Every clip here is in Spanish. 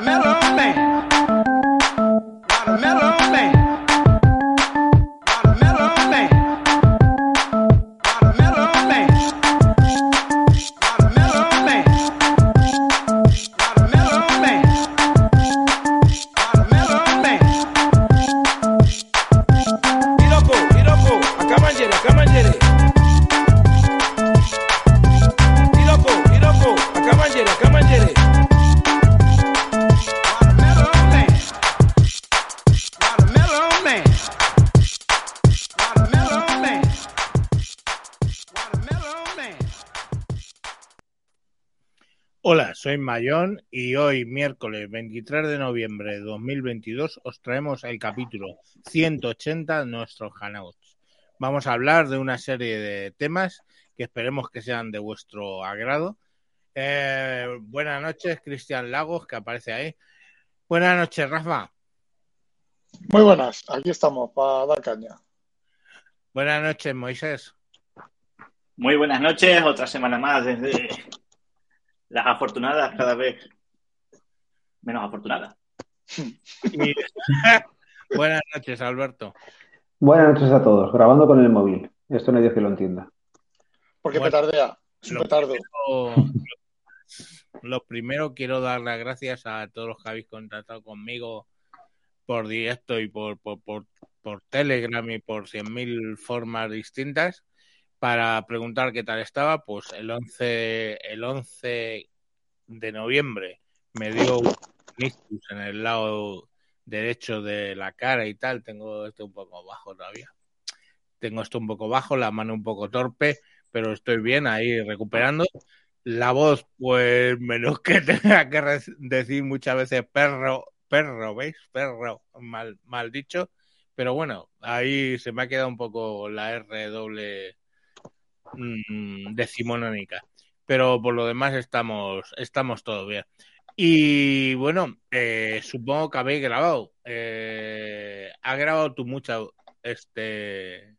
mellow man. Not a mellow man. Soy Mayón y hoy, miércoles 23 de noviembre de 2022, os traemos el capítulo 180 de nuestros Hangouts. Vamos a hablar de una serie de temas que esperemos que sean de vuestro agrado. Eh, buenas noches, Cristian Lagos, que aparece ahí. Buenas noches, Rafa. Muy buenas, aquí estamos para dar caña. Buenas noches, Moisés. Muy buenas noches, otra semana más desde las afortunadas cada vez menos afortunadas. Y- buenas noches, Alberto. Buenas noches a todos, grabando con el móvil. Esto no hay Dios que lo entienda. Porque Bueno, petardea, es un lo petardo. primero- Lo primero, quiero dar las gracias a todos los que habéis contactado conmigo por directo y por, por, por, por Telegram y por 100.000 formas distintas para preguntar qué tal estaba. Pues el 11, el 11 de noviembre me dio un ictus en el lado derecho de la cara y tal. Tengo esto un poco bajo todavía. Tengo esto un poco bajo, la mano un poco torpe, pero estoy bien ahí recuperando. La voz, pues menos que tenga que decir muchas veces perro, perro, ¿veis? Perro, mal, mal dicho. Pero bueno, ahí se me ha quedado un poco la R doble mm, decimonónica. Pero por lo demás estamos, estamos todo bien. Y bueno, eh, supongo que habéis grabado. Eh, ¿Ha grabado tú mucho este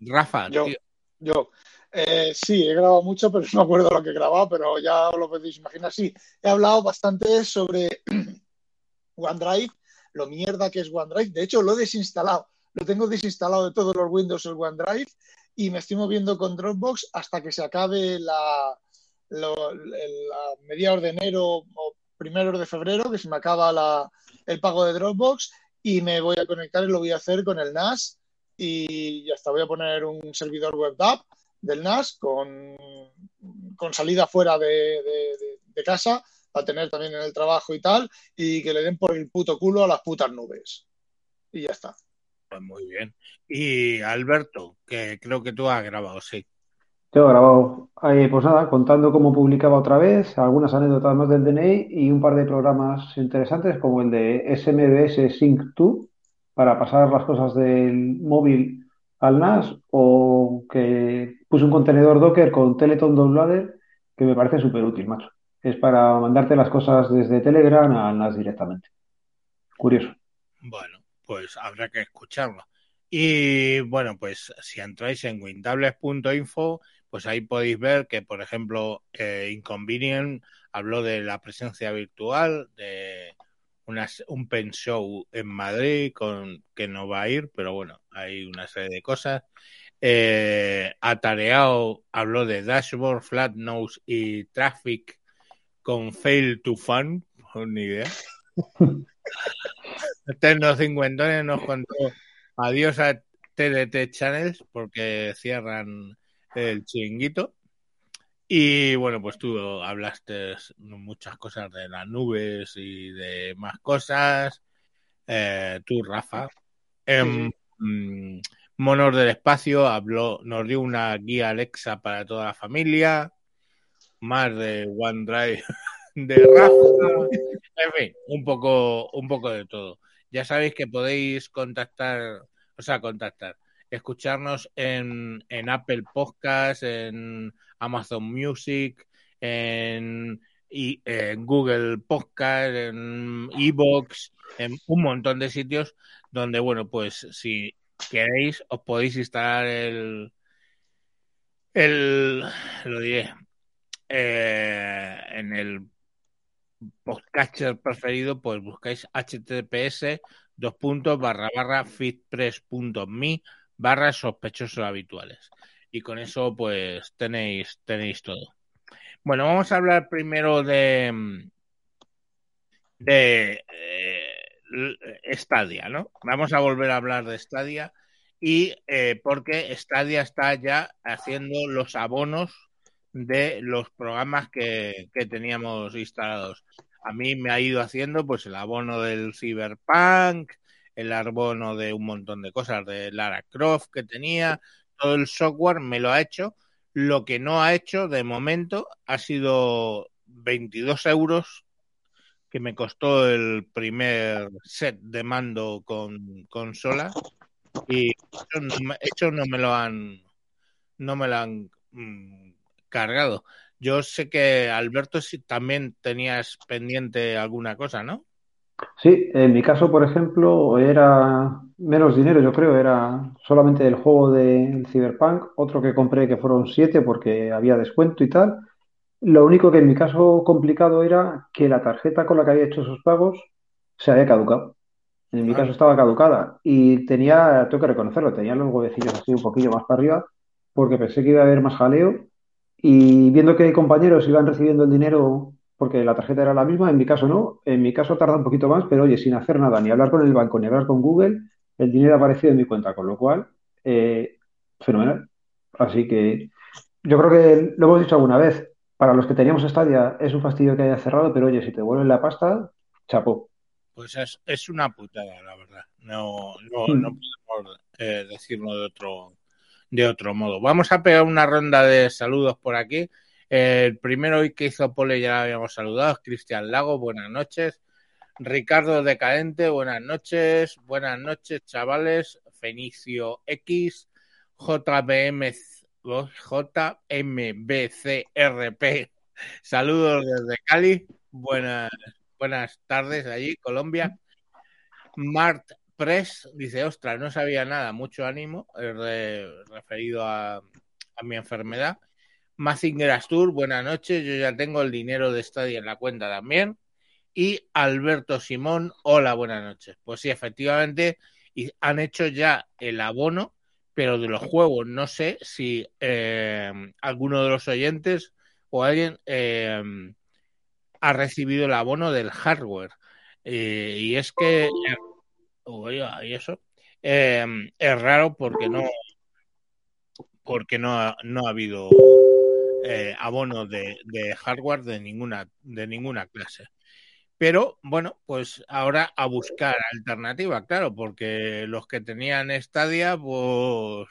Rafa? Yo. tío? Yo, eh, sí, he grabado mucho, pero no me acuerdo lo que he grabado, pero ya os lo podéis imaginar. Sí, he hablado bastante sobre OneDrive, lo mierda que es OneDrive. De hecho, lo he desinstalado. Lo tengo desinstalado de todos los Windows el OneDrive y me estoy moviendo con Dropbox hasta que se acabe la, el- la mediados de enero o primeros de febrero, que se me acaba la- el pago de Dropbox y me voy a conectar y lo voy a hacer con el NAS y ya está, voy a poner un servidor web app del NAS con, con salida fuera de, de- casa para tener también en el trabajo y tal y que le den por el puto culo a las putas nubes. Y ya está. Pues muy bien. Y Alberto, que creo que tú has grabado, sí. Yo he grabado, eh, pues nada, contando cómo publicaba otra vez, algunas anécdotas más del DNI y un par de programas interesantes como el de SMBS Sync 2 para pasar las cosas del móvil al NAS o que puse un contenedor Docker con Teleton Downloader que me parece súper útil, macho. Es para mandarte las cosas desde Telegram al NAS directamente. Curioso. Bueno, pues habrá que escucharlo. Y bueno, pues si entráis en wintables.info, pues ahí podéis ver que, por ejemplo, eh, Inconvenient habló de la presencia virtual, de un pen show en Madrid con que no va a ir, pero bueno, hay una serie de cosas. Eh, Atareado habló de Dashboard, Flat Nose y Traffic con Fail to Fun, ni idea. Eterno Cincuentones nos contó adiós a TDT Channels porque cierran el chiringuito. Y bueno, pues tú hablaste muchas cosas de las nubes y de más cosas. Eh, tú, Rafa. Mm, Monos del Espacio habló, nos dio una guía Alexa para toda la familia. Más de OneDrive de Rafa, en fin, un poco, un poco de todo. Ya sabéis que podéis contactar, o sea, contactar, escucharnos en, en Apple Podcast, en Amazon Music, en, y, Google Podcast, en Evox, en un montón de sitios donde, bueno, pues si queréis, os podéis instalar el, el lo diré, eh, en el podcatcher preferido, pues buscáis https dos puntos barra barra fitpress.me barra sospechosos habituales. Y con eso, pues tenéis, tenéis todo. Bueno, vamos a hablar primero de de eh, Stadia, ¿no? Vamos a volver a hablar de Stadia y eh, porque Stadia está ya haciendo los abonos de los programas que, que, teníamos instalados. A mí me ha ido haciendo pues el abono del Cyberpunk, el abono de un montón de cosas, de Lara Croft que tenía, todo el software me lo ha hecho. Lo que no ha hecho de momento ha sido 22 euros que me costó el primer set de mando con consola y eso no, no me lo han no me lo han mmm, cargado. Yo sé que Alberto si también tenías pendiente alguna cosa, ¿no? Sí, en mi caso, por ejemplo, era menos dinero, yo creo, era solamente el juego del Cyberpunk, otro que compré que fueron siete porque había descuento y tal. Lo único que en mi caso complicado era que la tarjeta con la que había hecho esos pagos se había caducado. En mi caso estaba caducada y tenía, tengo que reconocerlo, tenía los huevecillos así un poquillo más para arriba porque pensé que iba a haber más jaleo y viendo que compañeros iban recibiendo el dinero porque la tarjeta era la misma, en mi caso no, en mi caso tarda un poquito más, pero oye, sin hacer nada, ni hablar con el banco, ni hablar con Google, el dinero ha aparecido en mi cuenta, con lo cual, eh, fenomenal. Así que yo creo que lo hemos dicho alguna vez, para los que teníamos Stadia es un fastidio que haya cerrado, pero oye, si te devuelven la pasta, chapó. Pues es, es una putada, la verdad. No, no, mm. no podemos eh, decirlo de otro, de otro modo. Vamos a pegar una ronda de saludos por aquí. El primero que hizo Pole ya lo habíamos saludado, Cristian Lago, buenas noches. Ricardo Decadente, buenas noches. Buenas noches, chavales. Fenicio X, JBM JMBCRP. Saludos desde Cali. Buenas, buenas tardes allí, Colombia. Mart Press dice, ostras, no sabía nada, mucho ánimo, eh, referido a, a, mi enfermedad. Mazinger Astur, buenas noches, yo ya tengo el dinero de Stadia en la cuenta también. Y Alberto Simón, hola, buenas noches. Pues sí, efectivamente, han hecho ya el abono pero de los juegos no sé si eh, alguno de los oyentes o alguien eh, ha recibido el abono del hardware. Eh, y es que, oiga, y eso, eh, es raro porque no, porque no, ha, no ha habido abono de, de, hardware de ninguna, de ninguna clase. Pero bueno, pues ahora a buscar alternativa, claro, porque los que tenían Stadia, pues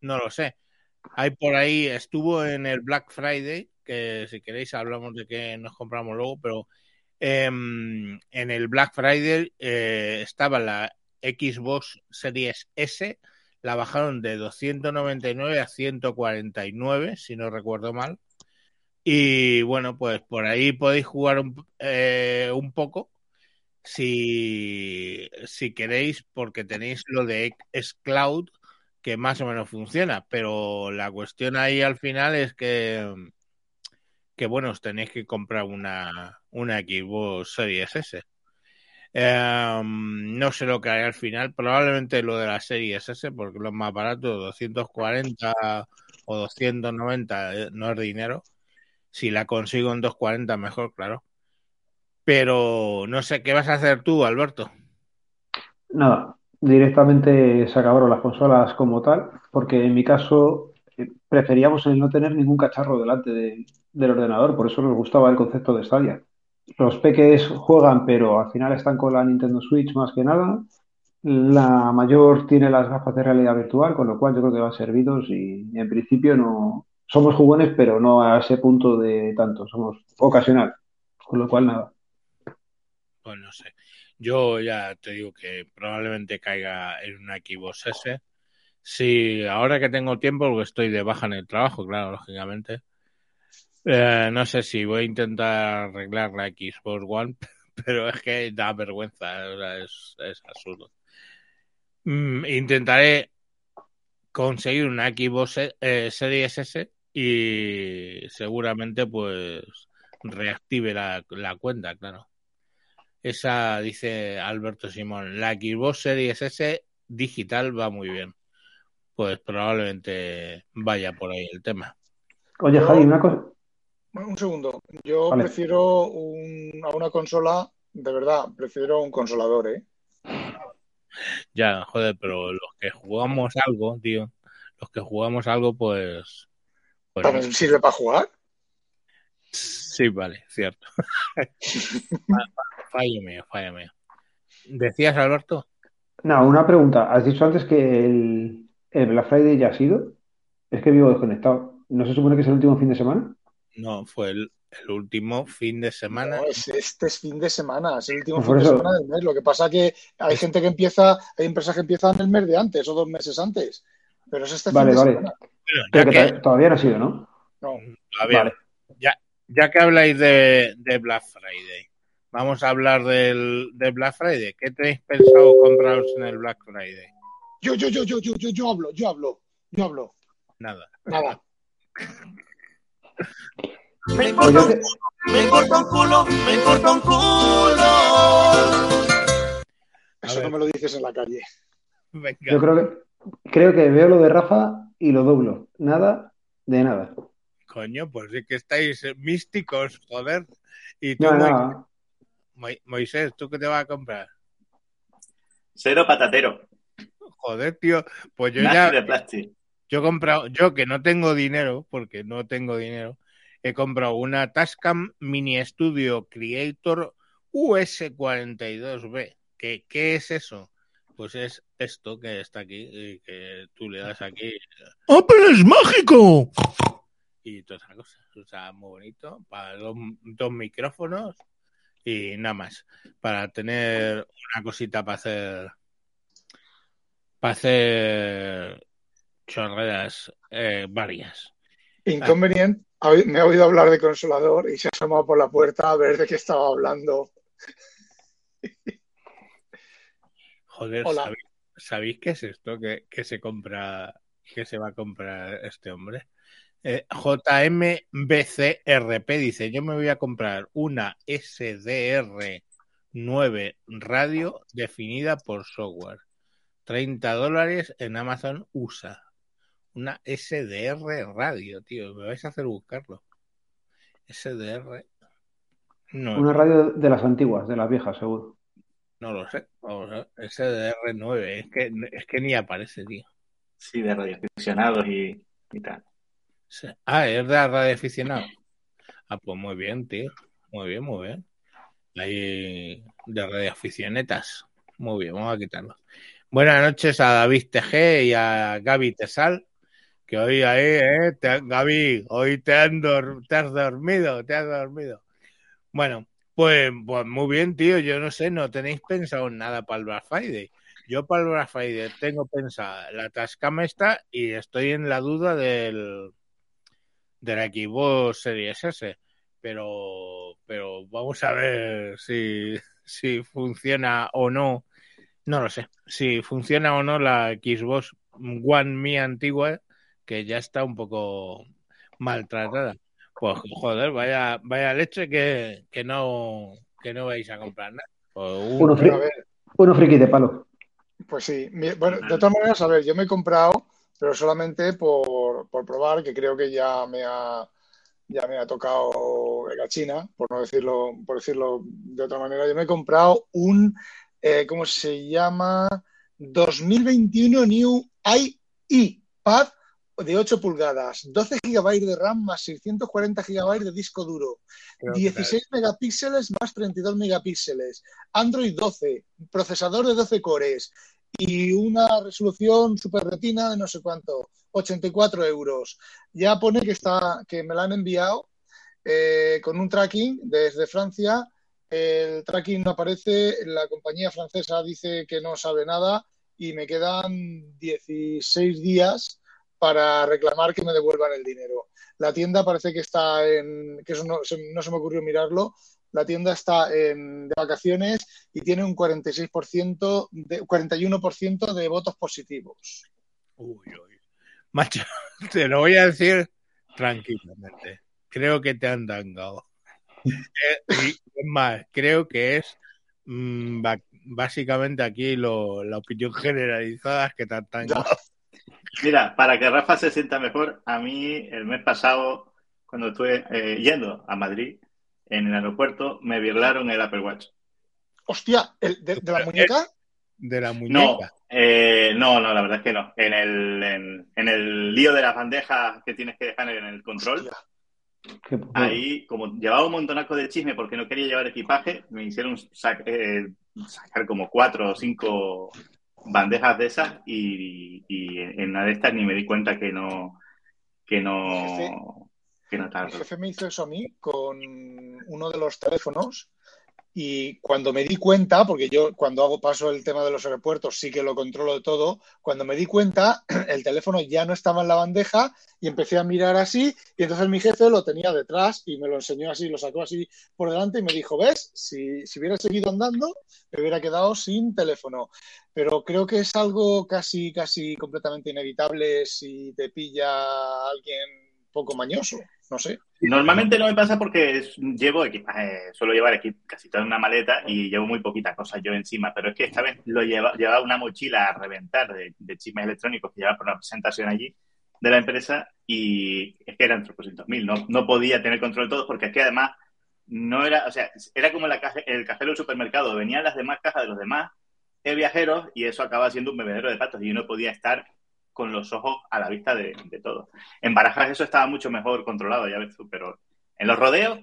no lo sé. Hay por ahí, estuvo en el Black Friday, que si queréis hablamos de que nos compramos luego, pero eh, en el Black Friday eh, estaba la Xbox Series S, la bajaron de 299 a 149, si no recuerdo mal. Y bueno, pues por ahí podéis jugar un, eh, poco si, si queréis, porque tenéis lo de Xcloud que más o menos funciona, pero la cuestión ahí al final es que, que bueno, os tenéis que comprar una, una Xbox Series S. No sé lo que hay al final, probablemente lo de la Series S, porque lo más barato, 240 o 290 eh, no es dinero. Si la consigo en 240, mejor, claro. Pero no sé, ¿qué vas a hacer tú, Alberto? Nada, directamente se acabaron las consolas como tal, porque en mi caso eh, preferíamos el no tener ningún cacharro delante de, del ordenador, por eso nos gustaba el concepto de Stadia. Los peques juegan, pero al final están con la Nintendo Switch más que nada. La mayor tiene las gafas de realidad virtual, con lo cual yo creo que van servidos y en principio no, somos jugones, pero no a ese punto de tanto, somos ocasional, con lo cual nada. Pues no sé. Yo ya te digo que probablemente caiga en una Xbox S. Sí, ahora que tengo tiempo, porque estoy de baja en el trabajo, claro, lógicamente. Eh, no sé si voy a intentar arreglar la Xbox One, pero es que da vergüenza, es, es absurdo. Mm, intentaré conseguir una Xbox eh, Series S y seguramente pues reactive la, la cuenta, claro. Esa dice Alberto Simón, la Xbox Series S digital va muy bien. Pues probablemente vaya por ahí el tema. Oye, Javi, una cosa. Un segundo. Yo Vale. prefiero un- a una consola, de verdad, prefiero un consolador, ¿eh? Ya, joder, pero los que jugamos algo, tío, los que jugamos algo, pues... pues ¿También sirve para jugar? sí, vale, cierto. fallo mío, fallo mío. ¿Decías, Alberto? No, una pregunta. Has dicho antes que el, el Black Friday ya ha sido. Es que vivo desconectado. ¿No se supone que es el último fin de semana? No, fue el, el último fin de semana. No, es, este es fin de semana, es el último fin de semana del mes. Lo que pasa que hay gente que empieza, hay empresas que empiezan el mes de antes o dos meses antes. Pero es este Vale, fin de vale. semana. Ya que que, to- todavía no ha sido, ¿no? No. todavía Vale. ya, ya que habláis de, de Black Friday, vamos a hablar del, de Black Friday. ¿Qué tenéis pensado compraros en el Black Friday? Yo, yo, yo, yo, yo, yo, yo hablo, yo hablo, yo hablo. Nada. Nada. Me importa un me importa un culo, me importa un culo. Eso no me lo dices en la calle. Venga. yo creo que creo que veo lo de Rafa y lo doblo. Nada de nada. Coño, pues sí que estáis místicos, joder. Y tú, No. Mo- Moisés, ¿tú qué te vas a comprar? Cero patatero. Joder, tío, pues yo ya, de plástico. Yo he comprado, yo que no tengo dinero, porque no tengo dinero, he comprado una Tascam Mini Studio Creator US42B. ¿Qué, ¿Qué es eso? Pues es esto que está aquí, y que tú le das aquí ¡Apple es mágico! y toda esa cosa. O sea, muy bonito, para dos, dos micrófonos y nada más. Para tener una cosita para hacer. Para hacer chorreras eh, varias. Inconveniente. Me ha oído hablar de consolador y se ha asomado por la puerta a ver de qué estaba hablando. Joder. ¿sabéis, sabéis qué es esto que, que se compra, que se va a comprar este hombre? Eh, JMBCRP dice: Yo me voy a comprar una SDR9 radio definida por software. 30 dólares en Amazon USA. Una SDR radio, tío. Me vais a hacer buscarlo. SDR. No, Una radio de las antiguas, de las viejas, seguro. no lo sé. Vamos a ver. SDR9. Es que, es que ni aparece, tío. Sí, de radioaficionados y, y tal. Sí. Ah, es de radio aficionado. Ah, pues muy bien, tío. Muy bien, muy bien. Ahí de radio aficionetas. Muy bien, vamos a quitarlo. Buenas noches a David TG y a Gaby Tesal. Que hoy ahí, ¿eh? Te- Gaby, hoy te, han te has dormido, te has dormido. Bueno, pues, pues muy bien, tío. Yo no sé, no tenéis pensado en nada para el Black Friday. Yo para el Black Friday tengo pensada la Tascam esta y estoy en la duda del de la Xbox Series S. Pero, pero vamos a ver si, si funciona o no. No lo sé. Si funciona o no la Xbox One mía antigua, que ya está un poco maltratada. Pues joder, vaya, vaya leche que, que no que no vais a comprar nada. Pues un- Uno, fri- uno friki de palo. pues sí. Bueno, de todas maneras, a ver, yo me he comprado, pero solamente por, por probar, que creo que ya me ha, ya me ha tocado la China, por no decirlo, por decirlo de otra manera. Yo me he comprado un, eh, ¿cómo se llama? 2021 New iPad de 8 pulgadas, 12 GB de RAM más 640 GB de disco duro, creo que 16 megapíxeles más 32 megapíxeles, Android 12, procesador de 12 cores y una resolución super retina de no sé cuánto, 84 euros. Ya pone que está, que me la han enviado eh, con un tracking desde Francia. El tracking no aparece, la compañía francesa dice que no sabe nada y me quedan 16 días para reclamar que me devuelvan el dinero. La tienda parece que está en, que eso no, no se me ocurrió mirarlo, la tienda está en, de vacaciones y tiene un 46%, de, 41% de votos positivos. Uy, uy. Macho, te lo voy a decir tranquilamente. Creo que te han dangado. Eh, es más, creo que es mmm, básicamente aquí lo, la opinión generalizada es que te han dangado. Mira, para que Rafa se sienta mejor, a mí el mes pasado, cuando estuve eh, yendo a Madrid, en el aeropuerto, me virlaron el Apple Watch. Hostia, ¿el de, de, la muñeca? De la muñeca. No, eh, no, no, la verdad es que no. En el, en, en, el lío de las bandejas que tienes que dejar en el control, ahí, como llevaba un montonaco de chisme porque no quería llevar equipaje, me hicieron sac eh, sacar como cuatro o cinco bandejas de esas y, y, en una de estas ni me di cuenta que no que no que no Mi jefe me hizo eso a mí con uno de los teléfonos y cuando me di cuenta, porque yo cuando hago paso el tema de los aeropuertos sí que lo controlo todo, cuando me di cuenta el teléfono ya no estaba en la bandeja y empecé a mirar así y entonces mi jefe lo tenía detrás y me lo enseñó así, lo sacó así por delante y me dijo, ves, si, si hubiera seguido andando me hubiera quedado sin teléfono. Pero creo que es algo casi, casi completamente inevitable si te pilla alguien poco mañoso, no sé. Normalmente no me pasa porque llevo equipaje, suelo llevar equipo, casi toda una maleta y llevo muy poquita cosa yo encima, pero es que esta vez lo lleva, llevaba una mochila a reventar de, de chismes electrónicos que llevaba por una presentación allí de la empresa y es que eran 300.000, no, no podía tener control de todo porque es que además no era, o sea, era como la caja, el cajero del supermercado, venían las demás cajas de los demás viajeros y eso acaba siendo un bebedero de patos y uno podía estar con los ojos a la vista de, de todo. En Barajas eso estaba mucho mejor controlado, ya ves tú, pero en los rodeos,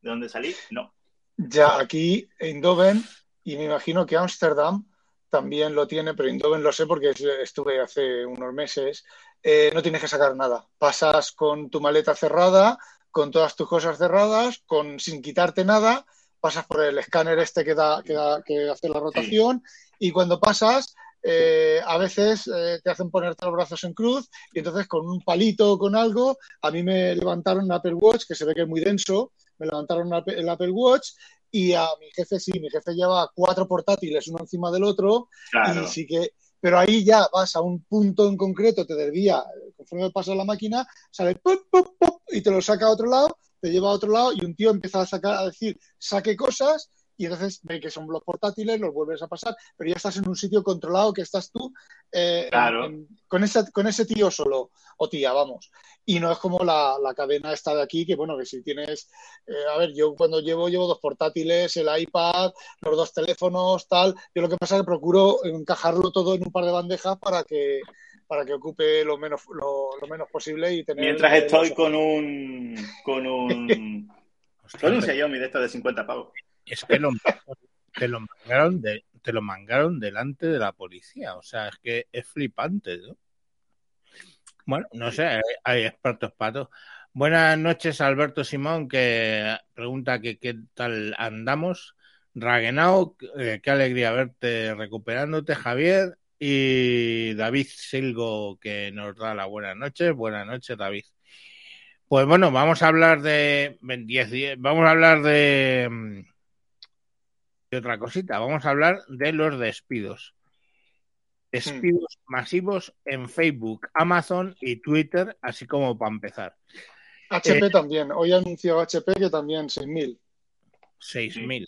de donde salí, no. Ya aquí, en Doven, y me imagino que Ámsterdam también lo tiene, pero Indoven lo sé porque estuve hace unos meses, eh, no tienes que sacar nada. Pasas con tu maleta cerrada, con todas tus cosas cerradas, con sin quitarte nada, pasas por el escáner este que, da, que, da, que hace la rotación sí. y cuando pasas eh, a veces eh, te hacen ponerte los brazos en cruz y entonces con un palito o con algo, a mí me levantaron un Apple Watch, que se ve que es muy denso, me levantaron el Apple Watch y a mi jefe sí, mi jefe lleva cuatro portátiles uno encima del otro claro. y sí que... Pero ahí ya vas a un punto en concreto, te desvía, conforme pasa la máquina, sale pop, pop, pop, y te lo saca a otro lado, te lleva a otro lado y un tío empieza a sacar, a decir, saque cosas y entonces ve que son los portátiles, los vuelves a pasar, pero ya estás en un sitio controlado que estás tú eh, claro. en, con, ese, con ese tío solo, o tía, vamos. Y no es como la, la cadena esta de aquí, que bueno, que si tienes, eh, a ver, yo cuando llevo, llevo dos portátiles, el iPad, los dos teléfonos, tal, yo lo que pasa es que procuro encajarlo todo en un par de bandejas para que para que ocupe lo menos lo, lo menos posible y tener mientras estoy con un con un con un Xiaomi de estos de 50 pavos es que lo, te, lo mangaron de, te lo mangaron delante de la policía. O sea, es que es flipante, ¿no? Bueno, no sé, hay, hay expertos patos. Buenas noches, Alberto Simón, que pregunta que qué tal andamos. Ragenau, eh, qué alegría verte recuperándote, Javier. Y David Silgo, que nos da la buena noche. Buenas noches, David. Pues bueno, vamos a hablar de 10, 10, vamos a hablar de y otra cosita, vamos a hablar de los despidos. Despidos hmm. masivos en Facebook, Amazon y Twitter, así como para empezar. HP eh, también. Hoy ha anunciado HP que también 6.000. 6.000.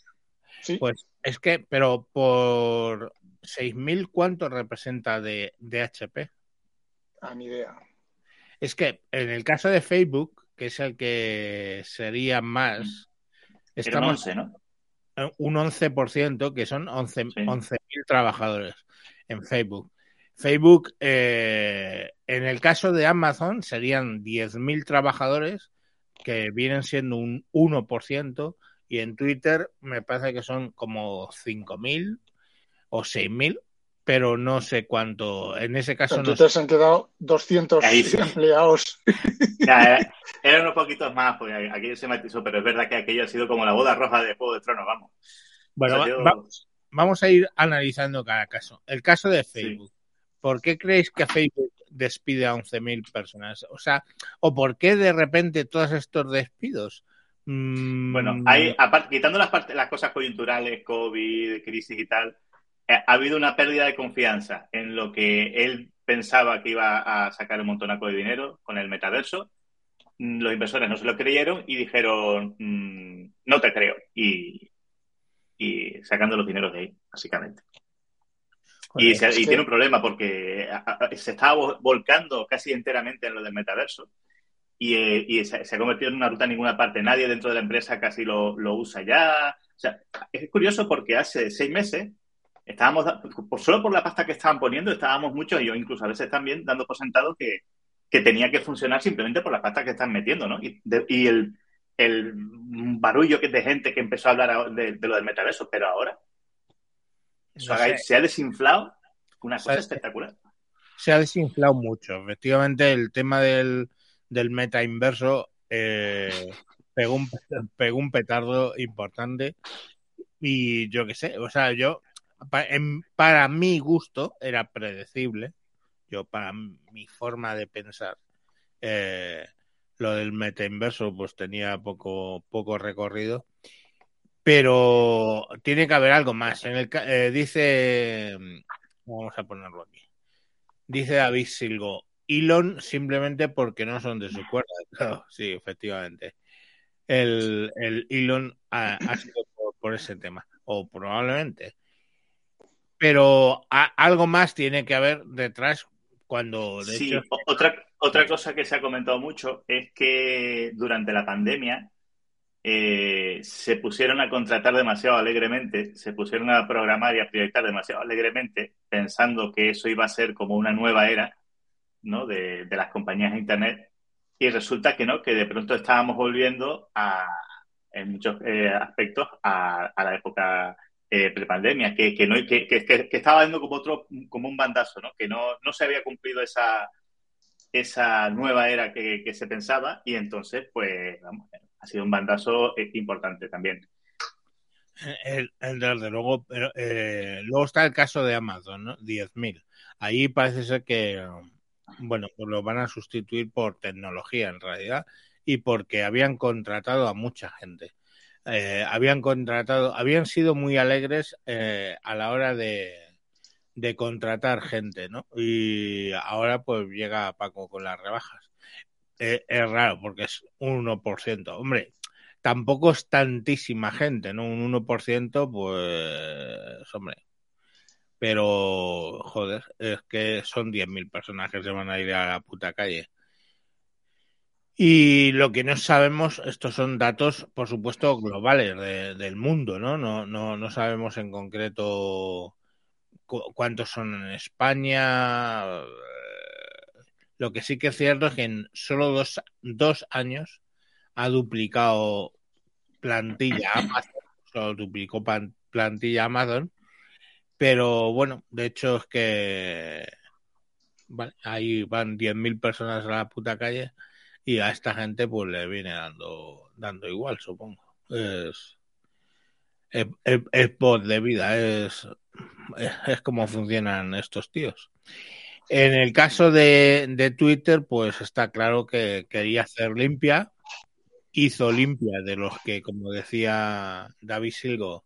Sí. Pues es que, pero por 6.000, ¿cuánto representa de, de HP? A mi idea. Es que en el caso de Facebook, que es el que sería más. Estamos, 11, ¿no? Un 11%, que son 11.000 sí. 11 trabajadores en Facebook. Facebook, eh, en el caso de Amazon, serían 10.000 trabajadores, que vienen siendo un 1%, y en Twitter me parece que son como 5.000 o 6.000, pero no sé cuánto. En ese caso En no Twitter sé. se han quedado 200 Ahí sí. empleados. Ya, eh, eran unos poquitos más, porque aquello se matizó, pero es verdad que aquello ha sido como la boda roja de Juego de Tronos, vamos. Bueno, O sea, va- yo- vamos, vamos a ir analizando cada caso. El caso de Facebook. ¿Por qué creéis que Facebook despide a 11.000 personas? O sea, ¿o por qué de repente todos estos despidos? Mm, Bueno, hay, aparte, quitando las, partes, las cosas coyunturales, COVID, crisis y tal, ha habido una pérdida de confianza en lo que él pensaba que iba a sacar un montonaco de dinero con el metaverso. Mm, Los inversores no se lo creyeron y dijeron, mm, no te creo. Y, y sacando los dineros de ahí, básicamente. Y, se- es y que- tiene un problema porque se estaba vo- volcando casi enteramente en lo del metaverso y, eh, y se, se ha convertido en una ruta a ninguna parte. Nadie dentro de la empresa casi lo, lo usa ya. O sea, es curioso porque hace seis meses estábamos, por, solo por la pasta que estaban poniendo, estábamos muchos, y yo incluso a veces también dando por sentado que, que tenía que funcionar simplemente por la pasta que están metiendo, ¿no? Y, de- y el, el barullo que de gente que empezó a hablar de, de lo del metaverso, pero ahora no o sea, sé. se ha desinflado una cosa espectacular. se ha desinflado mucho. Efectivamente, el tema del, del meta inverso eh, pegó, un, pegó un petardo importante. Y yo qué sé, o sea, yo, para mi gusto, era predecible. Yo, para mi forma de pensar, eh, lo del meta inverso, pues tenía poco, poco recorrido. Pero tiene que haber algo más. En el, eh, dice, vamos a ponerlo aquí. Dice David Silgo, Elon simplemente porque no son de su cuerda. Sí, efectivamente. El, el Elon ha, sido por ese tema, o probablemente. Pero a- algo más tiene que haber detrás cuando, de Sí, hecho, otra, otra cosa que se ha comentado mucho es que durante la pandemia eh, se pusieron a contratar demasiado alegremente, se pusieron a programar y a proyectar demasiado alegremente, pensando que eso iba a ser como una nueva era ¿no? de, de las compañías de Internet. Y resulta que no, que de pronto estábamos volviendo a, en muchos eh, aspectos a, a la época eh, prepandemia, que, que, no, que, que, que estaba dando como otro, como un bandazo, ¿no? que no, no se había cumplido esa, esa nueva era que, se pensaba y entonces, pues, vamos, ha sido un bandazo eh, importante también. El, el, desde luego, pero, eh, luego está el caso de Amazon, ¿no? 10.000. Ahí parece ser que, bueno, pues lo van a sustituir por tecnología en realidad y porque habían contratado a mucha gente. Eh, habían contratado, habían sido muy alegres eh, a la hora de, de contratar gente, ¿no? Y ahora pues llega Paco con las rebajas. Eh, es raro porque es un 1%. Hombre, tampoco es tantísima gente, ¿no? Un 1%, pues, hombre. Pero, joder, es que son 10.000 personas que se van a ir a la puta calle. Y lo que no sabemos, estos son datos, por supuesto, globales de, del mundo, ¿no? No, no, no sabemos en concreto cu cuántos son en España. Lo que sí que es cierto es que en solo dos, dos años ha duplicado plantilla Amazon, solo duplicó plantilla Amazon, pero bueno, de hecho es que vale, ahí van 10.000 personas a la puta calle y a esta gente pues le viene dando dando igual, supongo. Es es, voz de vida, es, es como funcionan estos tíos. En el caso de, de, Twitter, pues está claro que quería hacer limpia, hizo limpia de los que, como decía David Silgo,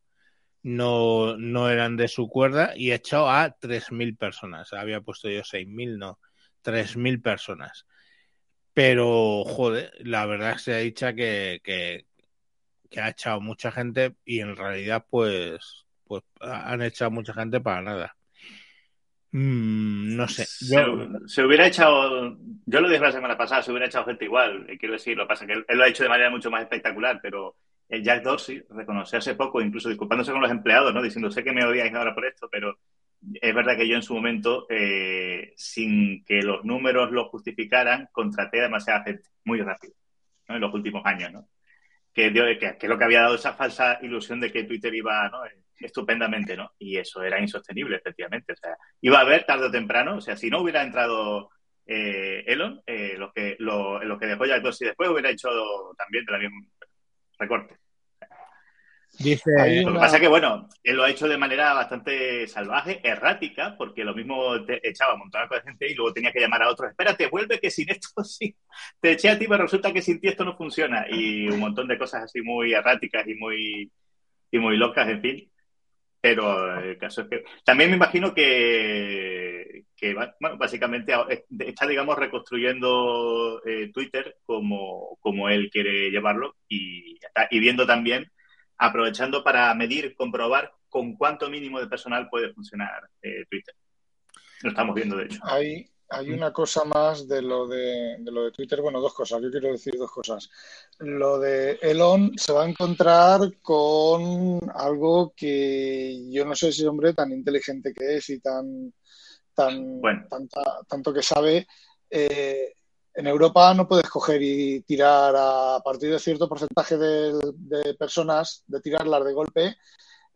no, no eran de su cuerda y echó a 3.000 personas. Había puesto yo 6.000, no, 3.000 personas. Pero, joder, la verdad se ha dicho que, que, que, ha echado mucha gente y en realidad, pues, pues han echado mucha gente para nada. Mm, no sé. Yo... Se, se, hubiera echado, yo lo dije la semana pasada, se hubiera echado gente igual. Quiero decir, lo que pasa es que él, él, lo ha hecho de manera mucho más espectacular, pero el Jack Dorsey reconoció hace poco, incluso disculpándose con los empleados, ¿no? Diciendo, sé que me odiáis ahora por esto, pero es verdad que yo en su momento, eh, sin que los números lo justificaran, contraté demasiada gente muy rápido. En los últimos años, ¿no? Que, que, que, lo que había dado esa falsa ilusión de que Twitter iba, ¿no? estupendamente, ¿no? Y eso era insostenible, efectivamente. O sea, iba a haber tarde o temprano, o sea, si no hubiera entrado eh, Elon, eh, lo, que, lo, lo que dejó Jack Dorsey después hubiera hecho también también recorte. Dice, Lo que pasa es que, bueno, él lo ha hecho de manera bastante salvaje, errática, porque lo mismo te echaba un montón de gente y luego tenía que llamar a otros, espérate, vuelve que sin esto sí, te eché a ti, pero resulta que sin ti esto no funciona. Y un montón de cosas así muy erráticas y muy, y muy locas, en fin. Pero el caso es que también me imagino que, que bueno, básicamente está, digamos, reconstruyendo eh, Twitter como, como él quiere llevarlo y, y viendo también aprovechando para medir, comprobar con cuánto mínimo de personal puede funcionar eh, Twitter. Lo estamos viendo, de hecho. Hay, hay una cosa más de lo de, de, lo de Twitter. Bueno, dos cosas. Yo quiero decir dos cosas. Lo de Elon se va a encontrar con algo que yo no sé si hombre tan inteligente que es y tan, tan bueno. tanta, tanto que sabe. Eh, en Europa no puedes coger y tirar a, partir de cierto porcentaje de, de personas, de tirarlas de golpe,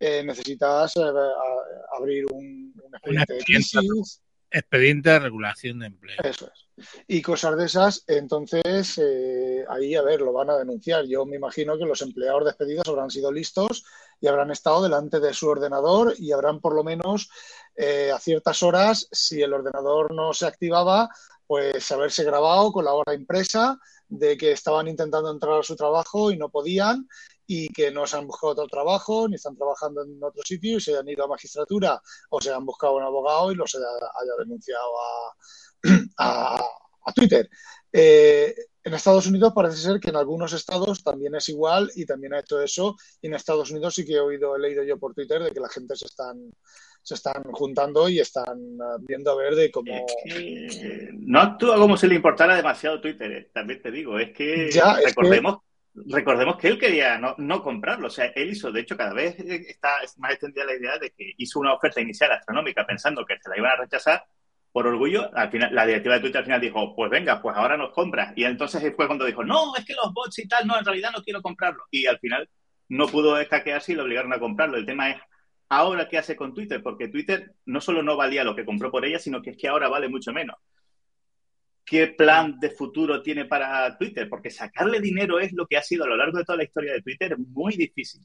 eh, necesitas eh, a, abrir un, un expediente, de crisis. Expediente de regulación de empleo. Eso es. Y cosas de esas, entonces eh, ahí, a ver, lo van a denunciar. Yo me imagino que los empleados despedidos habrán sido listos y habrán estado delante de su ordenador y habrán por lo menos a ciertas horas, si el ordenador no se activaba, pues haberse grabado con la hora impresa de que estaban intentando entrar a su trabajo y no podían y que no se han buscado otro trabajo ni están trabajando en otro sitio y se han ido a magistratura o se han buscado un abogado y los haya, haya denunciado a, a, Twitter. Eh, en Estados Unidos parece ser que en algunos estados también es igual y también ha hecho eso. Y en Estados Unidos sí que he oído, he leído yo por Twitter de que la gente se están se están juntando y están viendo a ver de cómo... Es que no actúa como si le importara demasiado Twitter, eh, también te digo. Es que Ya, es recordemos, recordemos que él quería no, no comprarlo. O sea, él hizo, de hecho, cada vez está más extendida la idea de que hizo una oferta inicial astronómica pensando que se la iban a rechazar. Por orgullo, al final, la directiva de Twitter al final dijo, pues venga, pues ahora nos compras. Y entonces fue cuando dijo, no, es que los bots y tal, no, en realidad no quiero comprarlo. Y al final no pudo hackearse y lo obligaron a comprarlo. El tema es, ahora qué hace con Twitter, porque Twitter no solo no valía lo que compró por ella, sino que es que ahora vale mucho menos. ¿Qué plan de futuro tiene para Twitter? Porque sacarle dinero es lo que ha sido a lo largo de toda la historia de Twitter muy difícil.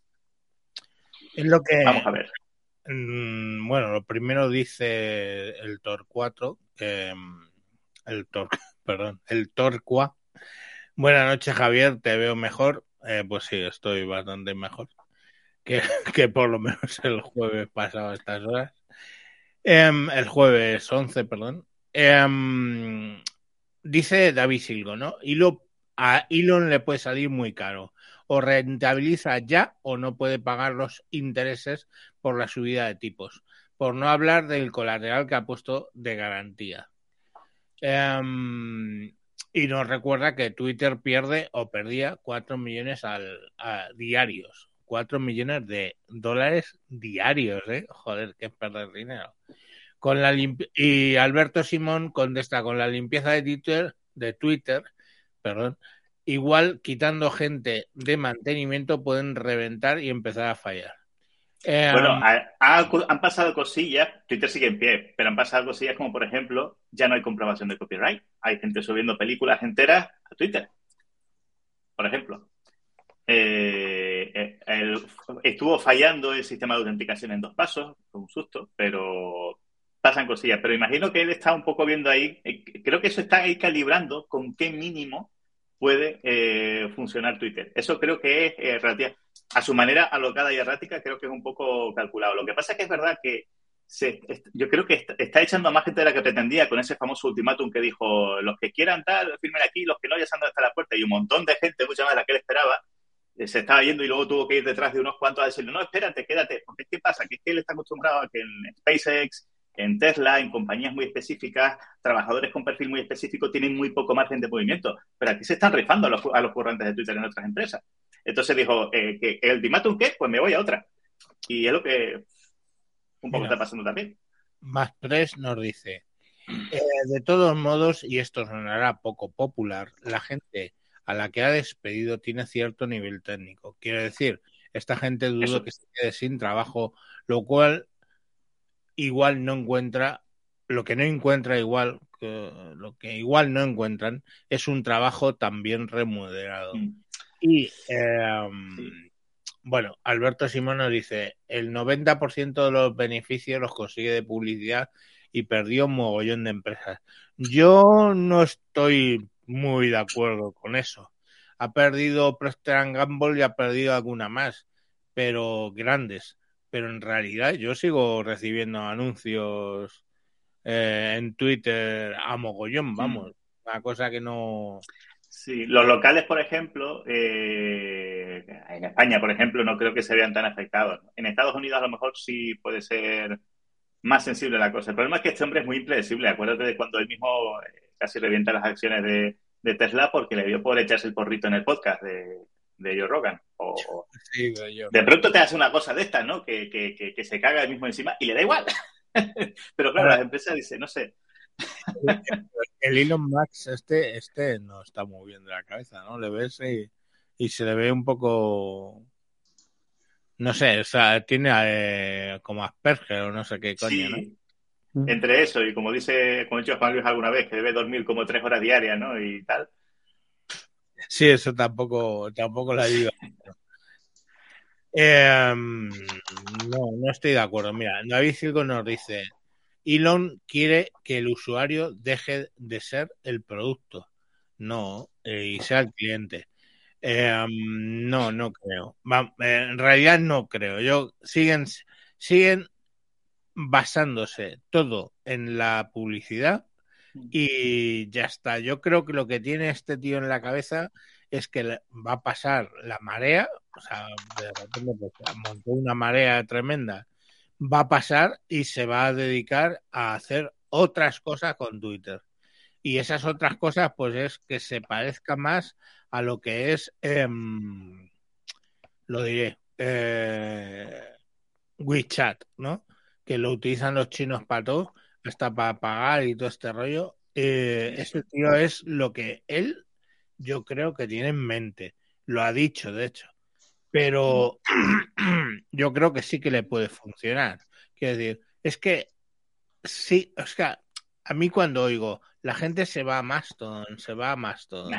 Es lo que. Vamos a ver. Mm, Bueno, lo primero dice el Tor 4, eh, el Tor, perdón, el Torqua. Buenas noches, Javier, te veo mejor. Eh, pues sí, estoy bastante mejor que, por lo menos el jueves pasado a estas horas. Em, el jueves 11, perdón. Em, dice David Silgo, ¿no? Hilo, a Elon le puede salir muy caro. O rentabiliza ya o no puede pagar los intereses por la subida de tipos. Por no hablar del colateral que ha puesto de garantía. Em, y nos recuerda que Twitter pierde o perdía 4 millones al, diarios. 4 millones de dólares diarios, ¿eh? Joder, que es perder dinero. Con la y Alberto Simón contesta con la limpieza de Twitter, de Twitter, perdón, igual quitando gente de mantenimiento pueden reventar y empezar a fallar. Eh, Bueno, ha- ha- han pasado cosillas, Twitter sigue en pie, pero han pasado cosillas como, por ejemplo, ya no hay comprobación de copyright. Hay gente subiendo películas enteras a Twitter, por ejemplo. Eh, eh, el- estuvo fallando el sistema de autenticación en dos pasos, fue un susto, pero pasan cosillas. Pero imagino que él está un poco viendo ahí, eh, creo que eso está ahí calibrando con qué mínimo puede eh, funcionar Twitter. Eso creo que es eh, a su manera alocada y errática, creo que es un poco calculado. Lo que pasa es que es verdad que se, yo creo que está, echando a más gente de la que pretendía con ese famoso ultimátum que dijo los que quieran tal, firmen aquí, los que no ya se han dado hasta la puerta y un montón de gente, mucha más de la que él esperaba, eh, se estaba yendo y luego tuvo que ir detrás de unos cuantos a decirle, no, espérate, quédate, porque ¿qué pasa? Que es que él está acostumbrado a que en SpaceX, en Tesla, en compañías muy específicas, trabajadores con perfil muy específico tienen muy poco margen de movimiento, pero aquí se están rifando a los, a los currantes de Twitter en otras empresas. Entonces dijo, eh, que el ultimátum qué, pues me voy a otra. Y es lo que un poco Mira. está pasando también. Más 3 nos dice, eh, de todos modos, y esto sonará poco popular, la gente a la que ha despedido tiene cierto nivel técnico. Quiero decir, esta gente dudo Eso. que se quede sin trabajo, lo cual igual no encuentra, lo que no encuentra igual, que- lo que igual no encuentran es un trabajo también remunerado. Mm. Y eh, Sí. bueno, Alberto Simón nos dice, el 90% de los beneficios los consigue de publicidad y perdió un mogollón de empresas. Yo no estoy muy de acuerdo con eso. Ha perdido Procter Gamble y ha perdido alguna más, pero grandes. Pero en realidad yo sigo recibiendo anuncios eh, en Twitter a mogollón, vamos. Una cosa que no... Sí, los locales, por ejemplo, eh, en España, por ejemplo, no creo que se vean tan afectados. En Estados Unidos a lo mejor sí puede ser más sensible la cosa. El problema es que este hombre es muy impredecible. Acuérdate de cuando él mismo casi revienta las acciones de, de Tesla porque le dio por echarse el porrito en el podcast de, de Joe Rogan. O, Sí, de pronto te hace una cosa de estas, ¿no? Que, que, que, que se caga él mismo encima y le da igual. Pero claro, las empresas dicen, no sé, El Elon Musk este, este no está muy bien de la cabeza, ¿no? Le ves y, y se le ve un poco... No sé, o sea, tiene eh, como Asperger o no sé qué coño, ¿no? Entre eso y como dice, como ha dicho Juan Luis alguna vez, que debe dormir como tres horas diarias, ¿no? Y tal. Sí, eso tampoco, tampoco la digo. Eh, no, no estoy de acuerdo. Mira, David Silgo nos dice, Elon quiere que el usuario deje de ser el producto, no, eh, y sea el cliente. Eh, no, no creo. En realidad no creo. Yo siguen, siguen basándose todo en la publicidad y ya está. Yo creo que lo que tiene este tío en la cabeza es que va a pasar la marea, o sea, de repente pues, montó una marea tremenda, va a pasar y se va a dedicar a hacer otras cosas con Twitter. Y esas otras cosas, pues es que se parezca más a lo que es, em, lo diré, eh, WeChat, ¿no? Que lo utilizan los chinos para todo, hasta para pagar y todo este rollo. Eh, ese tío es lo que él, yo creo que tiene en mente. Lo ha dicho, de hecho. Pero yo creo que sí que le puede funcionar. Quiero decir, es que sí, o sea, a mí cuando oigo, la gente se va a Mastodon, se va a Mastodon.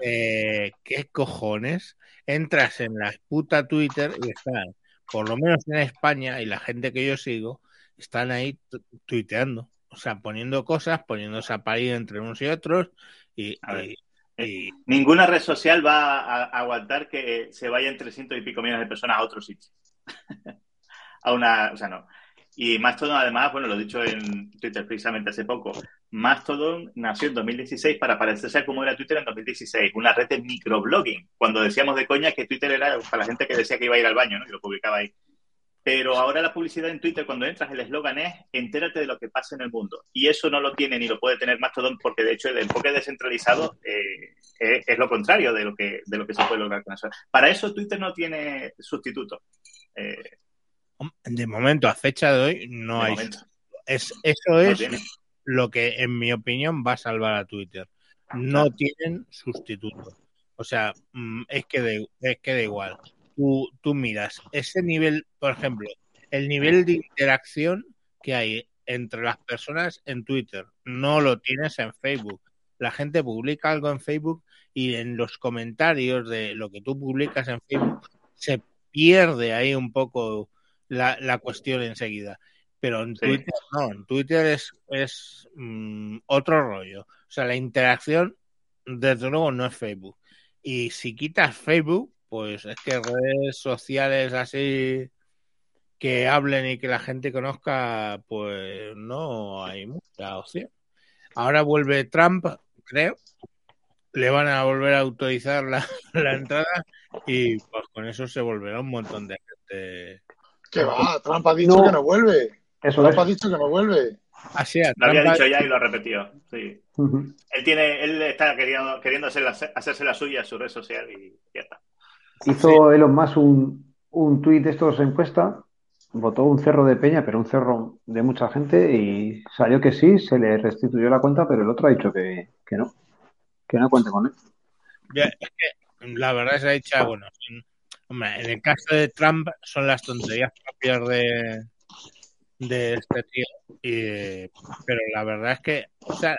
Eh, ¿Qué cojones? Entras en la puta Twitter y están, por lo menos en España, y la gente que yo sigo, están ahí tu- tuiteando. O sea, poniendo cosas, poniéndose a parir entre unos y otros. Y, y- Ninguna red social va a, a aguantar que se vayan 300 y pico millones de personas a otro sitio. a una, o sea, no. Y Mastodon, además, bueno, lo he dicho en Twitter precisamente hace poco, Mastodon nació en 2016 para parecerse a cómo era Twitter en 2016, una red de microblogging, cuando decíamos de coña que Twitter era para la gente que decía que iba a ir al baño, ¿no? Y lo publicaba ahí. Pero ahora la publicidad en Twitter, cuando entras, el eslogan es entérate de lo que pasa en el mundo. Y eso no lo tiene ni lo puede tener Mastodon porque, de hecho, el enfoque descentralizado eh, es, es lo contrario de lo, que, de lo que se puede lograr con eso. Para eso Twitter no tiene sustituto. Eh, de momento, a fecha de hoy, no de hay. Es, eso es lo que, en mi opinión, va a salvar a Twitter. No tienen sustituto. O sea, mm, es que, de- es que da igual. Tú, tú miras ese nivel, por ejemplo, el nivel de interacción que hay entre las personas en Twitter, no lo tienes en Facebook. La gente publica algo en Facebook y en los comentarios de lo que tú publicas en Facebook se pierde ahí un poco la, la cuestión enseguida. Pero en Sí. Twitter no, en Twitter es, es mm, otro rollo. O sea, la interacción, desde luego, no es Facebook. Y si quitas Facebook, pues es que redes sociales así que hablen y que la gente conozca, pues no hay mucha opción. Ahora vuelve Trump, creo. Le van a volver a autorizar la, la entrada y pues con eso se volverá un montón de gente. Que va, Trump ha dicho No. que no vuelve. Eso Trump es. ha dicho que no vuelve. Así es, Lo había Trump ha- dicho ya y lo ha repetido. Sí. Él tiene, él está queriendo, queriendo hacer la- hacerse la suya, su red social y ya está. Hizo Elon Musk un, un tuit de estos encuesta, votó un cerro de peña, pero un cerro de mucha gente y salió que sí, se le restituyó la cuenta, pero el otro ha dicho que, que no, que no cuente con él. Ya, es que la verdad es hecha, bueno, sin- En el caso de Trump son las tonterías propias de, de este tío. Y, pero la verdad es que, o sea,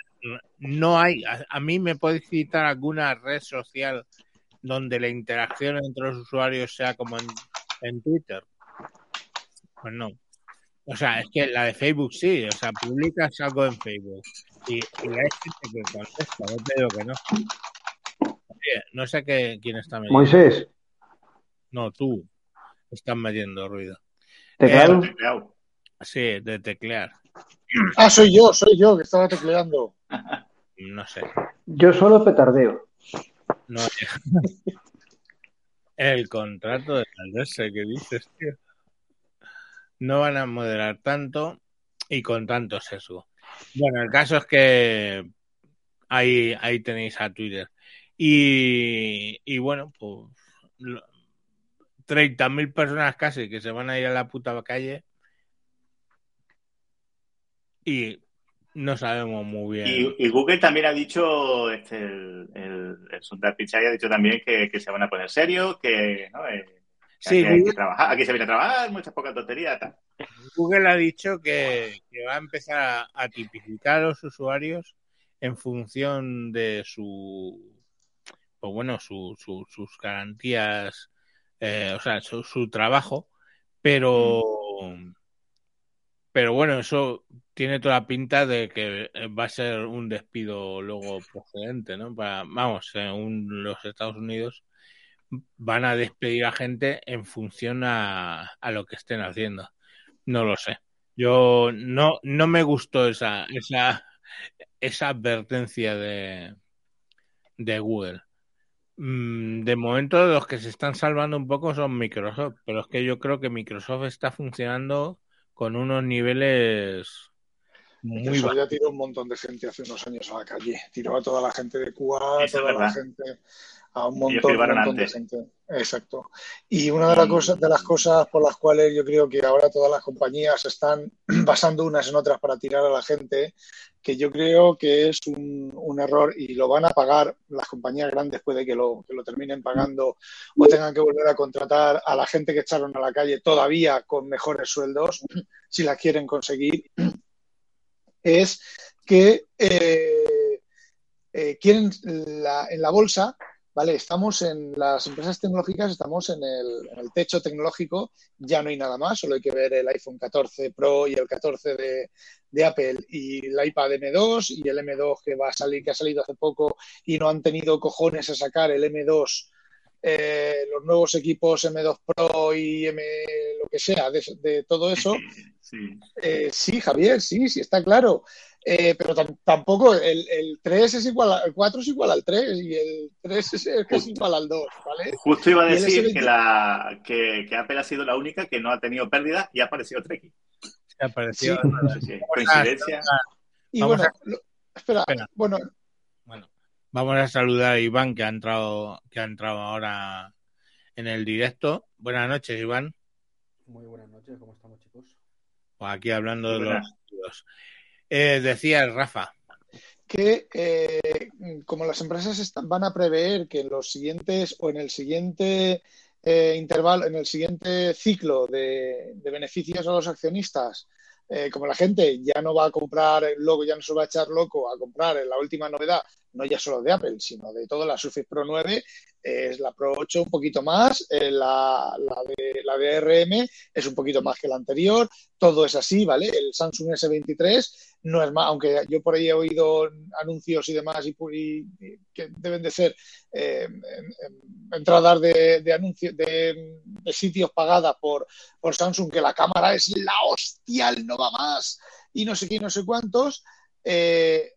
no hay, a, mí me podéis citar alguna red social donde la interacción entre los usuarios sea como en, en Twitter. Pues no. O sea, es que la de Facebook sí, o sea, publicas algo en Facebook y, hay gente que contesta, no te digo que no. No sé qué, quién está metiendo. Moisés, No, tú estás metiendo ruido. teclado. Tecleado. Sí, de teclear. Ah, soy yo, soy yo que estaba tecleando. No sé. Yo solo petardeo. No, el contrato de Caldese que dices, tío. No van a moderar tanto y con tanto sesgo. Bueno, el caso es que ahí, ahí tenéis a Twitter. Y, y bueno, pues lo- 30.000 personas casi que se van a ir a la puta calle y no sabemos muy bien. Y, y Google también ha dicho, este, el, el, el Sundar Pichai ha dicho también que, que se van a poner serios, que, ¿no? Eh, que Sí, aquí hay que trabajar, aquí se viene a trabajar, muchas pocas tonterías. Tal. Google ha dicho que, que va a empezar a, a tipificar a los usuarios en función de su, pues bueno, su, su- sus garantías, eh, o sea, su, su trabajo, pero, pero bueno, eso tiene toda la pinta de que va a ser un despido luego procedente, ¿no? Para, vamos, según los Estados Unidos van a despedir a gente en función a, a lo que estén haciendo. No lo sé. Yo no, no me gustó esa, esa, esa advertencia de, de Google. Mm, De momento los que se están salvando un poco son Microsoft, pero es que yo creo que Microsoft está funcionando con unos niveles muy Microsoft bajos. ya tiró un montón de gente hace unos años a la calle. Tiró a toda la gente de Cuba, a toda la gente, a un montón, un montón de gente. Exacto. Y una de las, Y- cosas, de las cosas por las cuales yo creo que ahora todas las compañías están basando unas en otras para tirar a la gente, que yo creo que es un, un error y lo van a pagar las compañías grandes, puede que lo, que lo terminen pagando o tengan que volver a contratar a la gente que echaron a la calle todavía con mejores sueldos, si la quieren conseguir, es que eh, eh, quieren la, en la bolsa, ¿vale? Estamos en las empresas tecnológicas, estamos en el, techo tecnológico, ya no hay nada más, solo hay que ver el iPhone 14 Pro y el 14 de, Apple y el iPad M2 y el M2 que va a salir, que ha salido hace poco y no han tenido cojones a sacar el M2 eh, los nuevos equipos M2 Pro y M lo que sea de todo eso, Sí. eh, sí, Javier, sí, sí, está claro. Eh, pero tam- tampoco el, el 3 es igual, a- el 4 es igual al 3 y el 3 es, es es igual al 2, ¿vale? Justo iba a decir S20 que, la, que, que Apple ha sido la única que no ha tenido pérdidas y ha aparecido Treki. Ha parecido- Sí. Así que, coincidencia. Y Vamos bueno, a- lo- espera, Espera. bueno, Bueno, vamos a saludar a Iván que ha entrado, que ha entrado ahora en el directo. Buenas noches, Iván. Muy buenas noches, ¿cómo estamos, aquí hablando de Buenas. los. Eh, decía Rafa, que eh, como las empresas están- van a prever que en los siguientes o en el siguiente eh, intervalo, en el siguiente ciclo de, de beneficios a los accionistas, eh, como la gente ya no va a comprar el logo, ya no se va a echar loco a comprar la última novedad, no ya solo de Apple, sino de toda la Surface Pro 9, eh, es la Pro 8 un poquito más, eh, la, la de, la de ARM es un poquito más que la anterior, todo es así, ¿vale? El Samsung S23 no es más, aunque yo por ahí he oído anuncios y demás y, que deben de ser eh, en- en- entradas de, anuncios de, sitios pagadas por, por Samsung que la cámara es la hostia, no va más y no sé qué no sé cuántos. eh,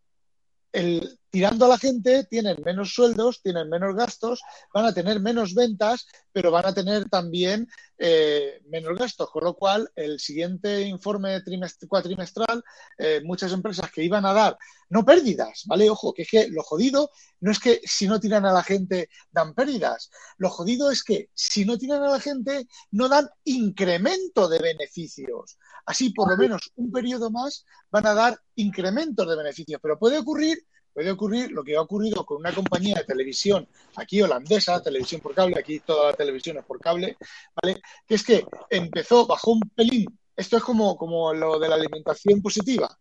el, tirando a la gente tienen menos sueldos, tienen menos gastos, van a tener menos ventas, pero van a tener también eh, menos gastos, con lo cual el siguiente informe trimest- cuatrimestral, eh, muchas empresas que iban a dar, no pérdidas, ¿vale? Ojo, que es que lo jodido no es que si no tiran a la gente dan pérdidas, lo jodido es que si no tiran a la gente no dan incremento de beneficios. Así, por lo menos un periodo más van a dar incrementos de beneficios, pero puede ocurrir puede ocurrir lo que ha ocurrido con una compañía de televisión aquí holandesa, televisión por cable, aquí toda la televisión es por cable, ¿vale? Que es que empezó, bajó un pelín, esto es como, como lo de la alimentación positiva,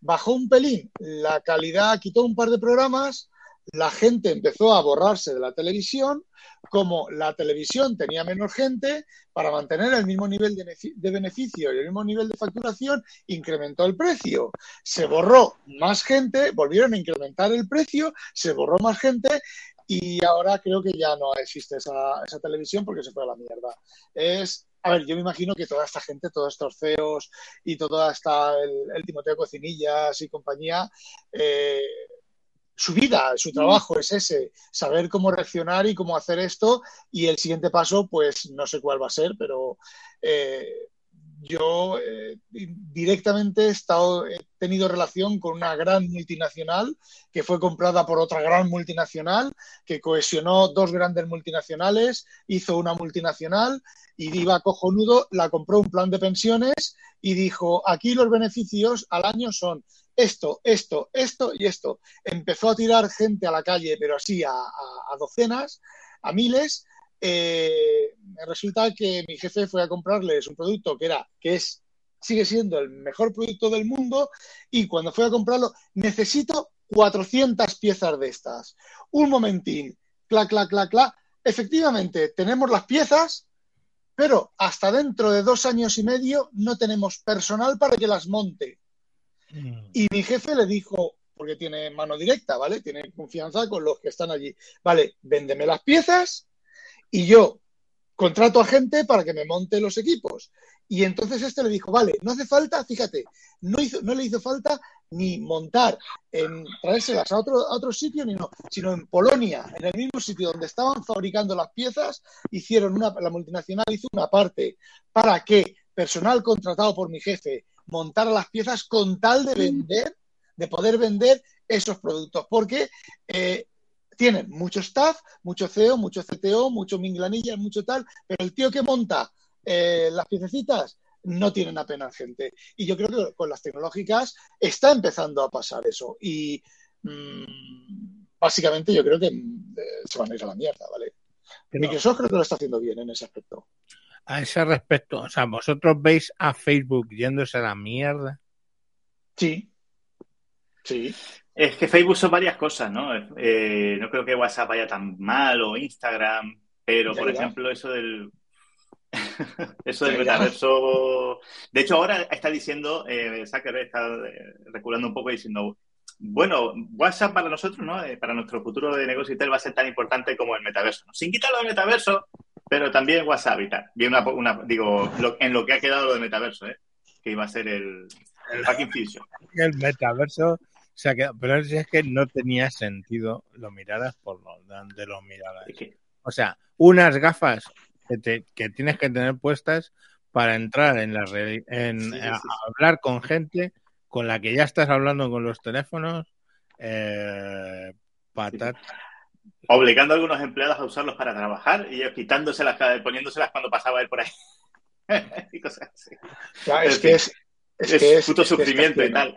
bajó un pelín la calidad, quitó un par de programas, la gente empezó a borrarse de la televisión, como la televisión tenía menos gente, para mantener el mismo nivel de beneficio y el mismo nivel de facturación, incrementó el precio. Se borró más gente, volvieron a incrementar el precio, se borró más gente y ahora creo que ya no existe esa, televisión porque se fue a la mierda. Es a ver, yo me imagino que toda esta gente, todos estos CEOs y toda esta, el, el Timoteo Cocinillas y compañía, eh, su vida, su trabajo es ese, saber cómo reaccionar y cómo hacer esto. Y el siguiente paso, pues no sé cuál va a ser, pero eh, yo eh, directamente he, estado, he tenido relación con una gran multinacional que fue comprada por otra gran multinacional, que cohesionó dos grandes multinacionales, hizo una multinacional y iba cojonudo, la compró un plan de pensiones y dijo, aquí los beneficios al año son esto, esto, esto y esto. Empezó a tirar gente a la calle, pero así a, docenas, a miles. Eh, resulta que mi jefe fue a comprarles un producto que era, que es, sigue siendo el mejor producto del mundo, y cuando fue a comprarlo, necesito 400 piezas de estas. Un momentín, clac, clac, clac, clac. Efectivamente, tenemos las piezas, pero hasta dentro de dos años y medio no tenemos personal para que las monte. Mm. Y mi jefe le dijo, porque tiene mano directa, ¿vale? Tiene confianza con los que están allí. Vale, véndeme las piezas y yo contrato a gente para que me monte los equipos. Y entonces este le dijo, vale, no hace falta, fíjate, no, hizo, no le hizo falta ni montar, en traérselas a otro, a otro sitio, ni no, sino en Polonia, en el mismo sitio donde estaban fabricando las piezas, hicieron una, la multinacional hizo una parte para que personal contratado por mi jefe montar las piezas con tal de vender, de poder vender esos productos, porque eh, tienen mucho staff, mucho CEO, mucho CTO, mucho minglanillas, mucho tal, pero el tío que monta eh, las piececitas no tienen apenas gente. Y yo creo que con las tecnológicas está empezando a pasar eso. Y mmm, básicamente yo creo que eh, se van a ir a la mierda, ¿vale? Pero, Microsoft creo que lo está haciendo bien en ese aspecto a ese respecto, o sea, ¿vosotros veis a Facebook yéndose a la mierda? Sí. Sí. Es que Facebook son varias cosas, ¿no? Eh, no creo que WhatsApp vaya tan mal o Instagram, pero por ejemplo eso del eso del metaverso. De hecho, ahora está diciendo, eh, Zuckerberg está eh, reculando un poco diciendo, bueno, WhatsApp para nosotros, ¿no? Eh, para nuestro futuro de negocio y tal va a ser tan importante como el metaverso. Sin quitarlo del metaverso, pero también WhatsApp y tal. una, digo, en lo que ha quedado lo de metaverso, ¿eh? que iba a ser el, el fucking fusion. El metaverso se ha quedado, pero es que no tenía sentido lo miradas por donde lo miradas. O sea, unas gafas que, que tienes que tener puestas para entrar en la en hablar con gente con la que ya estás hablando con los teléfonos, eh, patat obligando a algunos empleados a usarlos para trabajar y ellos quitándoselas, poniéndoselas cuando pasaba él por ahí. y cosas así. es, que es, es, puto sufrimiento y tal.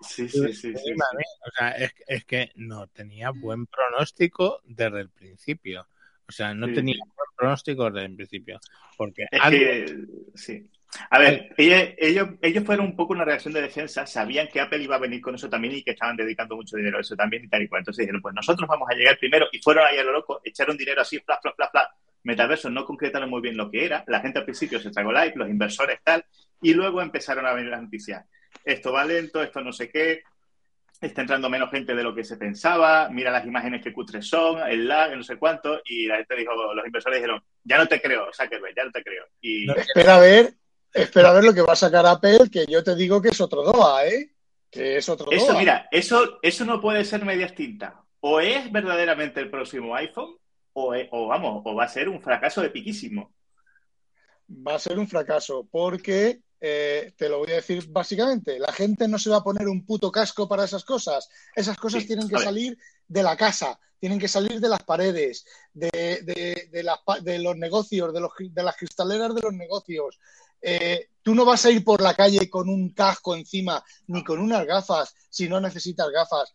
Sí, sí, sí. sí, O sea, es, es, que no tenía buen pronóstico desde el principio. O sea, no tenía buen pronóstico desde el principio. Porque es que, sí. A ver, ellos, ellos, fueron un poco una reacción de defensa, sabían que Apple iba a venir con eso también y que estaban dedicando mucho dinero a eso también y tal y cual. Entonces dijeron, pues nosotros vamos a llegar primero y fueron ahí a lo loco, echaron dinero así, fla, fla, fla, fla. Metaverso no concretaron muy bien lo que era, la gente al principio se tragó like, los inversores tal, y luego empezaron a venir las noticias. Esto va lento, esto no sé qué, está entrando menos gente de lo que se pensaba, mira las imágenes que cutres son, el lag, no sé cuánto, y la gente dijo, los inversores dijeron, ya no te creo, Zuckerberg, ya no te creo. Y... espera a ver Espera a ver lo que va a sacar Apple, que yo te digo que es otro DOA, ¿eh? Que es otro eso, mira, eso, eso no puede ser medias tintas. O es verdaderamente el próximo iPhone, o, o vamos, o va a ser un fracaso de piquísimo. Va a ser un fracaso, porque eh, te lo voy a decir básicamente, la gente no se va a poner un puto casco para esas cosas. Esas cosas tienen que salir de la casa, tienen que salir de las paredes, de, de, de, los negocios, de, los, de las cristaleras de los negocios. Eh, tú no vas a ir por la calle con un casco encima ni con unas gafas si no necesitas gafas.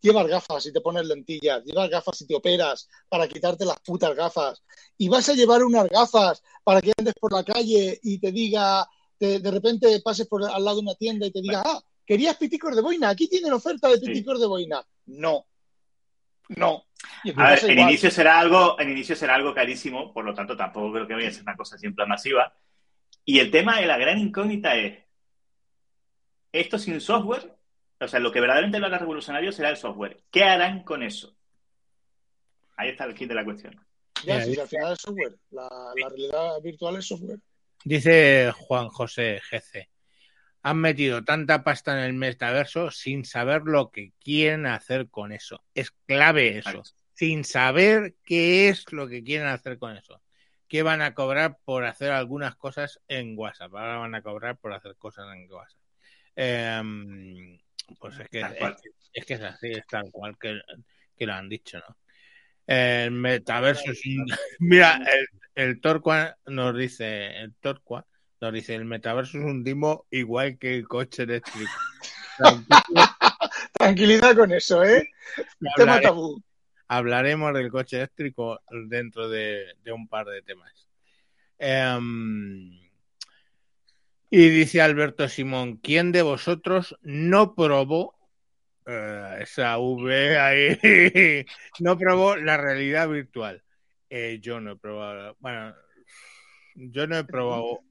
llevas gafas y te pones lentillas, llevas gafas y te operas para quitarte las putas gafas, y vas a llevar unas gafas para que andes por la calle y te diga, te- de repente pases por al lado de una tienda y te diga, ah, querías piticos de boina, aquí tienen oferta de piticos de boina. No, no. A ver, en igual. inicio será algo, en inicio será algo carísimo, por lo tanto tampoco creo que vaya a ser una cosa siempre masiva. Y el tema de la gran incógnita es, esto sin software, o sea, lo que verdaderamente lo haga revolucionario será el software. ¿Qué harán con eso? Ahí está el kit de la cuestión. Ya, Mira, sí, sí, al final es software. La, la realidad virtual es software. Dice Juan José GC. Han metido tanta pasta en el metaverso sin saber lo que quieren hacer con eso. Es clave eso. Exacto. Sin saber qué es lo que quieren hacer con eso. ¿Qué van a cobrar por hacer algunas cosas en WhatsApp? Ahora van a cobrar por hacer cosas en WhatsApp. Em, pues es que, es, es que es así, es tal cual que, que lo han dicho, ¿no? El metaverso es un... Mira, el, el Torqua nos dice, el Torqua nos dice, el metaverso es un timo igual que el coche eléctrico. Tranquilidad con eso, ¿eh? Tema tabú. Hablaremos del coche eléctrico dentro de, un par de temas. Em, y dice Alberto Simón, ¿quién de vosotros no probó eh, esa V ahí? no probó la realidad virtual. Eh, yo no he probado, bueno, yo no he probado,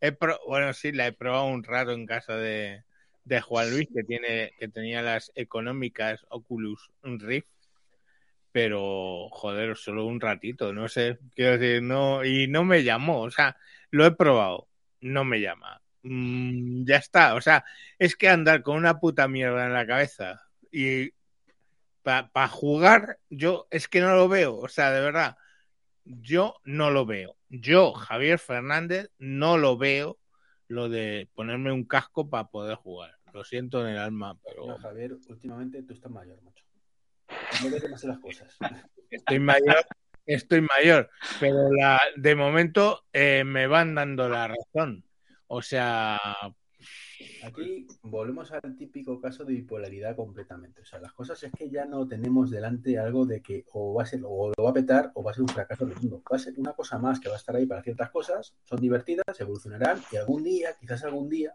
he pro- bueno, sí, la he probado un rato en casa de, de Juan Luis, que tiene, que tenía las económicas Oculus Rift pero joder, solo un ratito, no sé, quiero decir, no, y no me llamó, o sea, lo he probado, no me llama. Mm, ya está, o sea, es que andar con una puta mierda en la cabeza y para jugar, yo es que no lo veo, o sea, de verdad, yo no lo veo. Yo, Javier Fernández, no lo veo lo de ponerme un casco para poder jugar. Lo siento en el alma, pero Javier, últimamente tú estás mayor, macho. No demasiado las cosas. estoy mayor, estoy mayor, pero la, de momento eh, me van dando la razón. O sea, Aquí volvemos al típico caso de bipolaridad completamente. O sea, las cosas es que ya no tenemos delante algo de que o va a ser, o lo va a petar o va a ser un fracaso rotundo. Va a ser una cosa más que va a estar ahí para ciertas cosas, son divertidas, evolucionarán y algún día, quizás algún día,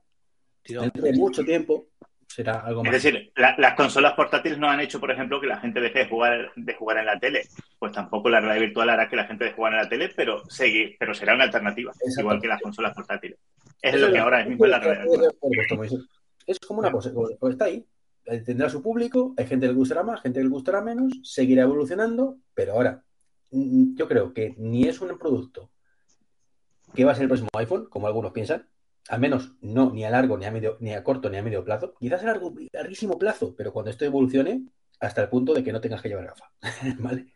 dentro de mucho tiempo, será algo Es más. decir, la- las consolas portátiles no han hecho, por ejemplo, que la gente deje de jugar, de jugar en la tele. Pues tampoco la realidad virtual hará que la gente deje de jugar en la tele, pero, seguir, pero será una alternativa, igual que las consolas portátiles. Es lo que es- ahora mismo es la realidad virtual. Es como una cosa, está ahí, eh, tendrá su público, hay gente que le gustará más, gente que le gustará menos, seguirá evolucionando, pero ahora, mm, yo creo que ni es un producto que va a ser el próximo iPhone, como algunos piensan, al menos no ni a largo, ni a medio, ni a corto, ni a medio plazo, quizás a largo, larguísimo plazo, pero cuando esto evolucione hasta el punto de que no tengas que llevar gafa, ¿vale?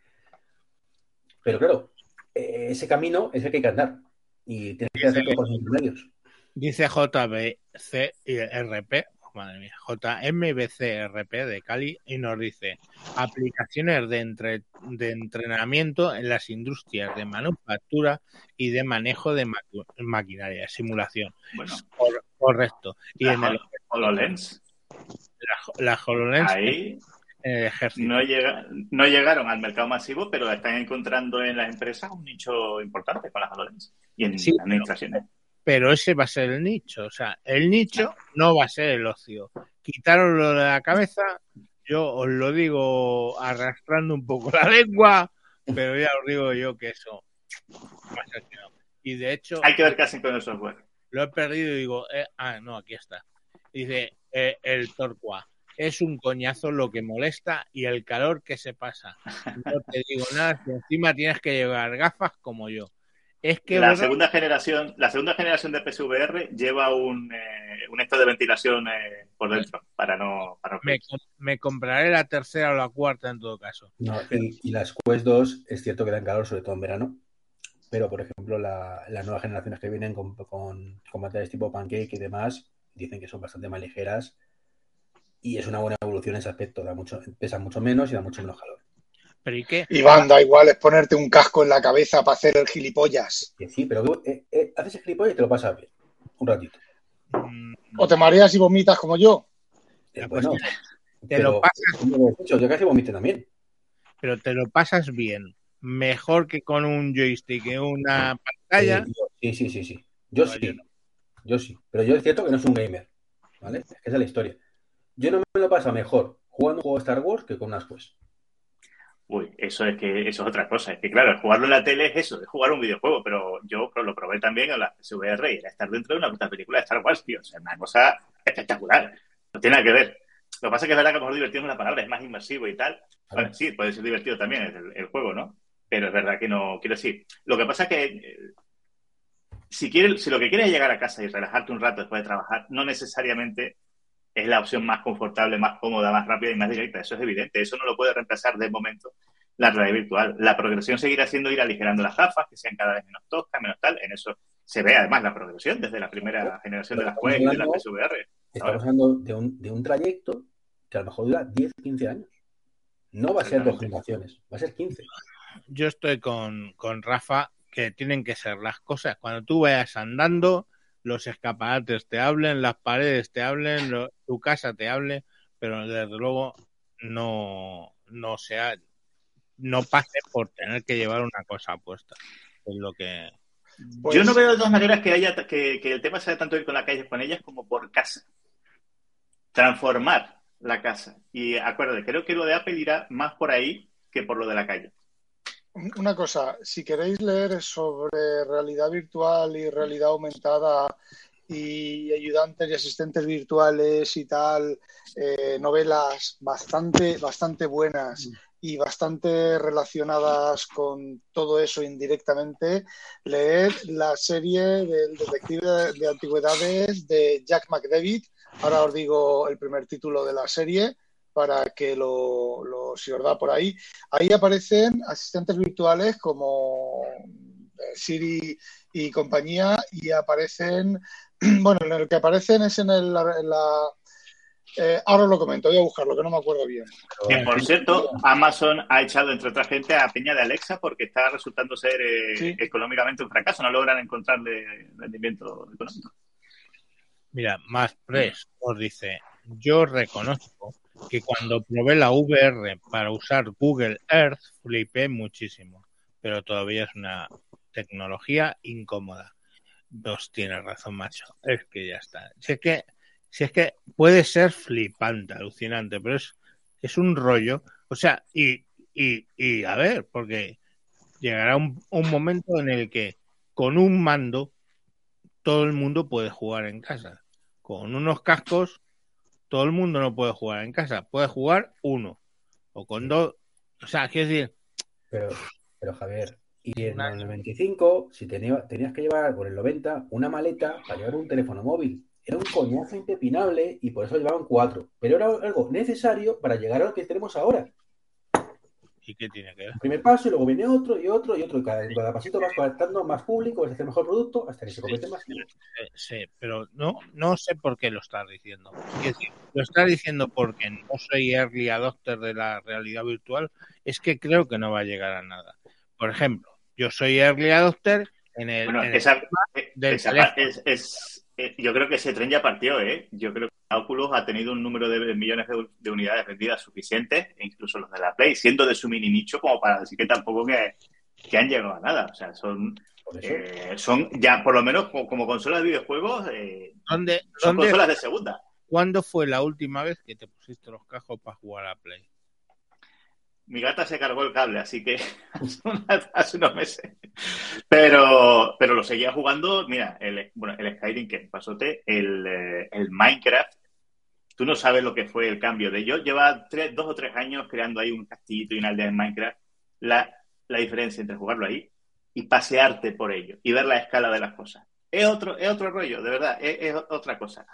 Pero claro, eh, ese camino es el que hay que andar y tienes que hacer por los intermedios. dice JBCRP, madre mía, JMBCRP de Cali y nos dice aplicaciones de, entre- de entrenamiento en las industrias de manufactura y de manejo de maqui- maquinaria, simulación. Bueno, Cor- correcto. Y la en el, HoloLens, la, la HoloLens ahí en el ejército. no, llega, no llegaron al mercado masivo, pero están encontrando en las empresas un nicho importante con las HoloLens y en Sí, las administraciones. pero ese va a ser el nicho. O sea, el nicho no va a ser el ocio. Quitároslo de la cabeza, yo os lo digo arrastrando un poco la lengua, pero ya os digo yo que eso va a ser que no. Y de hecho, Hay que ver hacen con el software. lo he perdido y digo, eh, ah, no, aquí está. Dice eh, el Torqua. Es un coñazo lo que molesta y el calor que se pasa. No te digo nada, si encima tienes que llevar gafas como yo. Es que la segunda generación, la segunda generación de PSVR lleva un, eh, un esto de ventilación eh, por dentro para no, para no me, com- me compraré la tercera o la cuarta en todo caso. No, y, y las Quest 2 es cierto que dan calor, sobre todo en verano. Pero, por ejemplo, la- las nuevas generaciones que vienen con, con, con materiales tipo pancake y demás, dicen que son bastante más ligeras. Y es una buena evolución en ese aspecto. Da mucho, pesan mucho menos y da mucho menos calor. Pero ¿y qué? Iván, da igual, es ponerte un casco en la cabeza para hacer el gilipollas. Sí, pero eh, eh, haces el gilipollas y te lo pasas bien. Un ratito. O te mareas y vomitas como yo. Eh, La bueno, te lo Pero, pasas. Yo casi vomité también. pero te lo pasas bien. Mejor que con un joystick y una pantalla. Sí, sí, sí, sí. Yo No, sí. yo no. Yo sí. Pero yo es cierto que no soy un gamer. ¿Vale? Esa es la historia. Yo no me lo paso mejor jugando un juego de Star Wars que con unas Quest. Uy, eso es que eso es otra cosa. Es que claro, jugarlo en la tele es eso, es jugar un videojuego, pero yo lo probé también en la PSVR y era estar dentro de una puta película de Star Wars, tío. O sea, una cosa espectacular. No tiene nada que ver. Lo que pasa es que es verdad que a lo mejor divertido es la palabra, es más inmersivo y tal. Bueno, sí, puede ser divertido también el, el juego, ¿no? Pero es verdad que no, quiero decir. Lo que pasa es que eh, si, quieres, si lo que quieres es llegar a casa y relajarte un rato después de trabajar, no necesariamente es la opción más confortable, más cómoda, más rápida y más directa. Eso es evidente. Eso no lo puede reemplazar de momento la realidad virtual. La progresión seguirá siendo ir aligerando las gafas, que sean cada vez menos toscas, menos tal. En eso se ve además la progresión desde la primera generación de las Quest y de la hablando- PSVR. Estamos hablando de un, de un trayecto que a lo mejor dura 10, 15 años. No va a ser dos generaciones, va a ser 15. Yo estoy con, con Rafa que tienen que ser las cosas. Cuando tú vayas andando, los escaparates te hablen, las paredes te hablen, lo- tu casa te hable, pero desde luego no, no sea, no pase por tener que llevar una cosa puesta. Es lo que Pues, Yo no veo de todas maneras que haya que, que el tema sea tanto ir con la calle con ellas como por casa. Transformar la casa. Y acuérdate, creo que lo de Apple irá más por ahí que por lo de la calle. Una cosa, si queréis leer sobre realidad virtual y realidad aumentada y ayudantes y asistentes virtuales y tal, eh, novelas bastante, bastante buenas y bastante relacionadas con todo eso indirectamente, leed la serie del detective de, de antigüedades de Jack McDavid. Ahora os digo el primer título de la serie para que lo, lo si os da por ahí. Ahí aparecen asistentes virtuales como eh, Siri y compañía y aparecen, bueno, en el que aparecen es en, el, en la... Eh, ahora os lo comento, voy a buscarlo, que no me acuerdo bien. Que por cierto, Amazon ha echado, entre otra gente, a Peña de Alexa porque está resultando ser eh, Sí. económicamente un fracaso. No logran encontrarle rendimiento económico. Mira, más Press os dice, yo reconozco que cuando probé la VR para usar Google Earth flipé muchísimo, pero todavía es una tecnología incómoda. Dos tienes razón, macho. Es que ya está. Si es que, si es que puede ser flipante, alucinante, pero es, es un rollo. O sea, y, y, y a ver, porque llegará un, un momento en el que con un mando todo el mundo puede jugar en casa. Con unos cascos, todo el mundo no puede jugar en casa. Puede jugar uno. O con dos. O sea, quiero decir, Pero, pero Javier, y en el 95, si tenía- tenías que llevar por el 90 una maleta para llevar un teléfono móvil. Era un coñazo impepinable y por eso llevaban cuatro. Pero era algo necesario para llegar a lo que tenemos ahora. ¿y qué tiene que ver? El primer paso y luego viene otro y otro y otro. Y cada, pasito vas conectando más público, vas a hacer mejor producto hasta que se convierte más. Sí, pero no, no sé por qué lo estás diciendo. Decir, lo estás diciendo porque no soy early adopter de la realidad virtual. Es que creo que no va a llegar a nada. Por ejemplo, yo soy early adopter en el, Bueno, en es el esa, eh, esa es, es- eh, yo creo que ese tren ya partió, ¿eh? Yo creo que Oculus ha tenido un número de millones de, de unidades vendidas suficientes, e incluso los de la Play, siendo de su mini nicho como para decir que tampoco que, que han llegado a nada. O sea, son, eh, son ya, por lo menos como, como consolas de videojuegos, eh, ¿Dónde, son dónde, consolas de segunda. ¿Cuándo fue la última vez que te pusiste los cascos para jugar a Play? Mi gata se cargó el cable, así que hace, unos meses. Pero, pero lo seguía jugando, mira, el, bueno, el Skyrim que pasote, el, eh, el Minecraft. Tú no sabes lo que fue el cambio de yo. Lleva tres, dos o tres años creando ahí un castillito y una aldea en Minecraft. La, la diferencia entre jugarlo ahí y pasearte por ello y ver la escala de las cosas. Es otro, es otro rollo, de verdad, es, es otra cosa.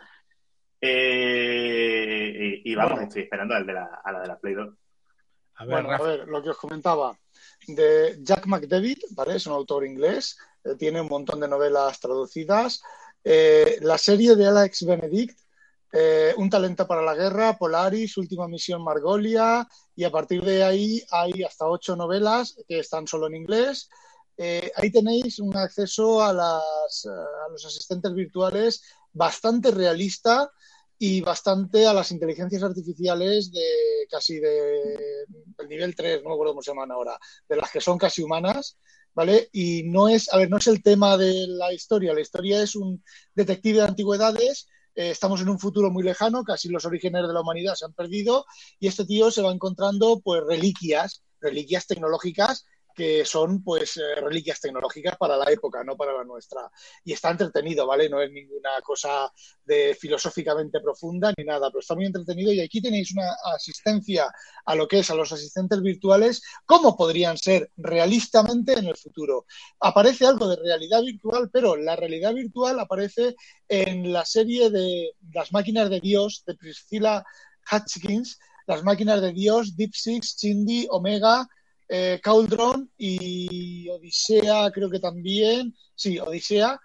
Eh, y, y vamos, estoy esperando al de la, a la de la Play 2. A ver, Bueno, a ver, lo que os comentaba de Jack McDavid, ¿vale? Es un autor inglés, eh, tiene un montón de novelas traducidas. Eh, la serie de Alex Benedict, eh, Un talento para la guerra, Polaris, Última misión Margolia, y a partir de ahí hay hasta ocho novelas que están solo en inglés. Ahí tenéis un acceso a, las, a los asistentes virtuales bastante realista y bastante a las inteligencias artificiales de casi de nivel 3, no me acuerdo cómo se llaman ahora, de las que son casi humanas, ¿vale? Y no es, a ver, no es el tema de la historia, la historia es un detective de antigüedades eh, estamos en un futuro muy lejano, casi los orígenes de la humanidad se han perdido y este tío se va encontrando pues reliquias, reliquias tecnológicas que son pues eh, reliquias tecnológicas para la época, no para la nuestra. Y está entretenido, ¿vale? No es ninguna cosa de filosóficamente profunda ni nada, pero está muy entretenido y aquí tenéis una asistencia a lo que es a los asistentes virtuales, cómo podrían ser realistamente en el futuro. Aparece algo de realidad virtual, pero la realidad virtual aparece en la serie de Las máquinas de Dios de Priscilla Hutchins, las máquinas de Dios, Deep Six, Chindi, Omega, eh, Cauldron y Odisea, creo que también, sí, Odisea.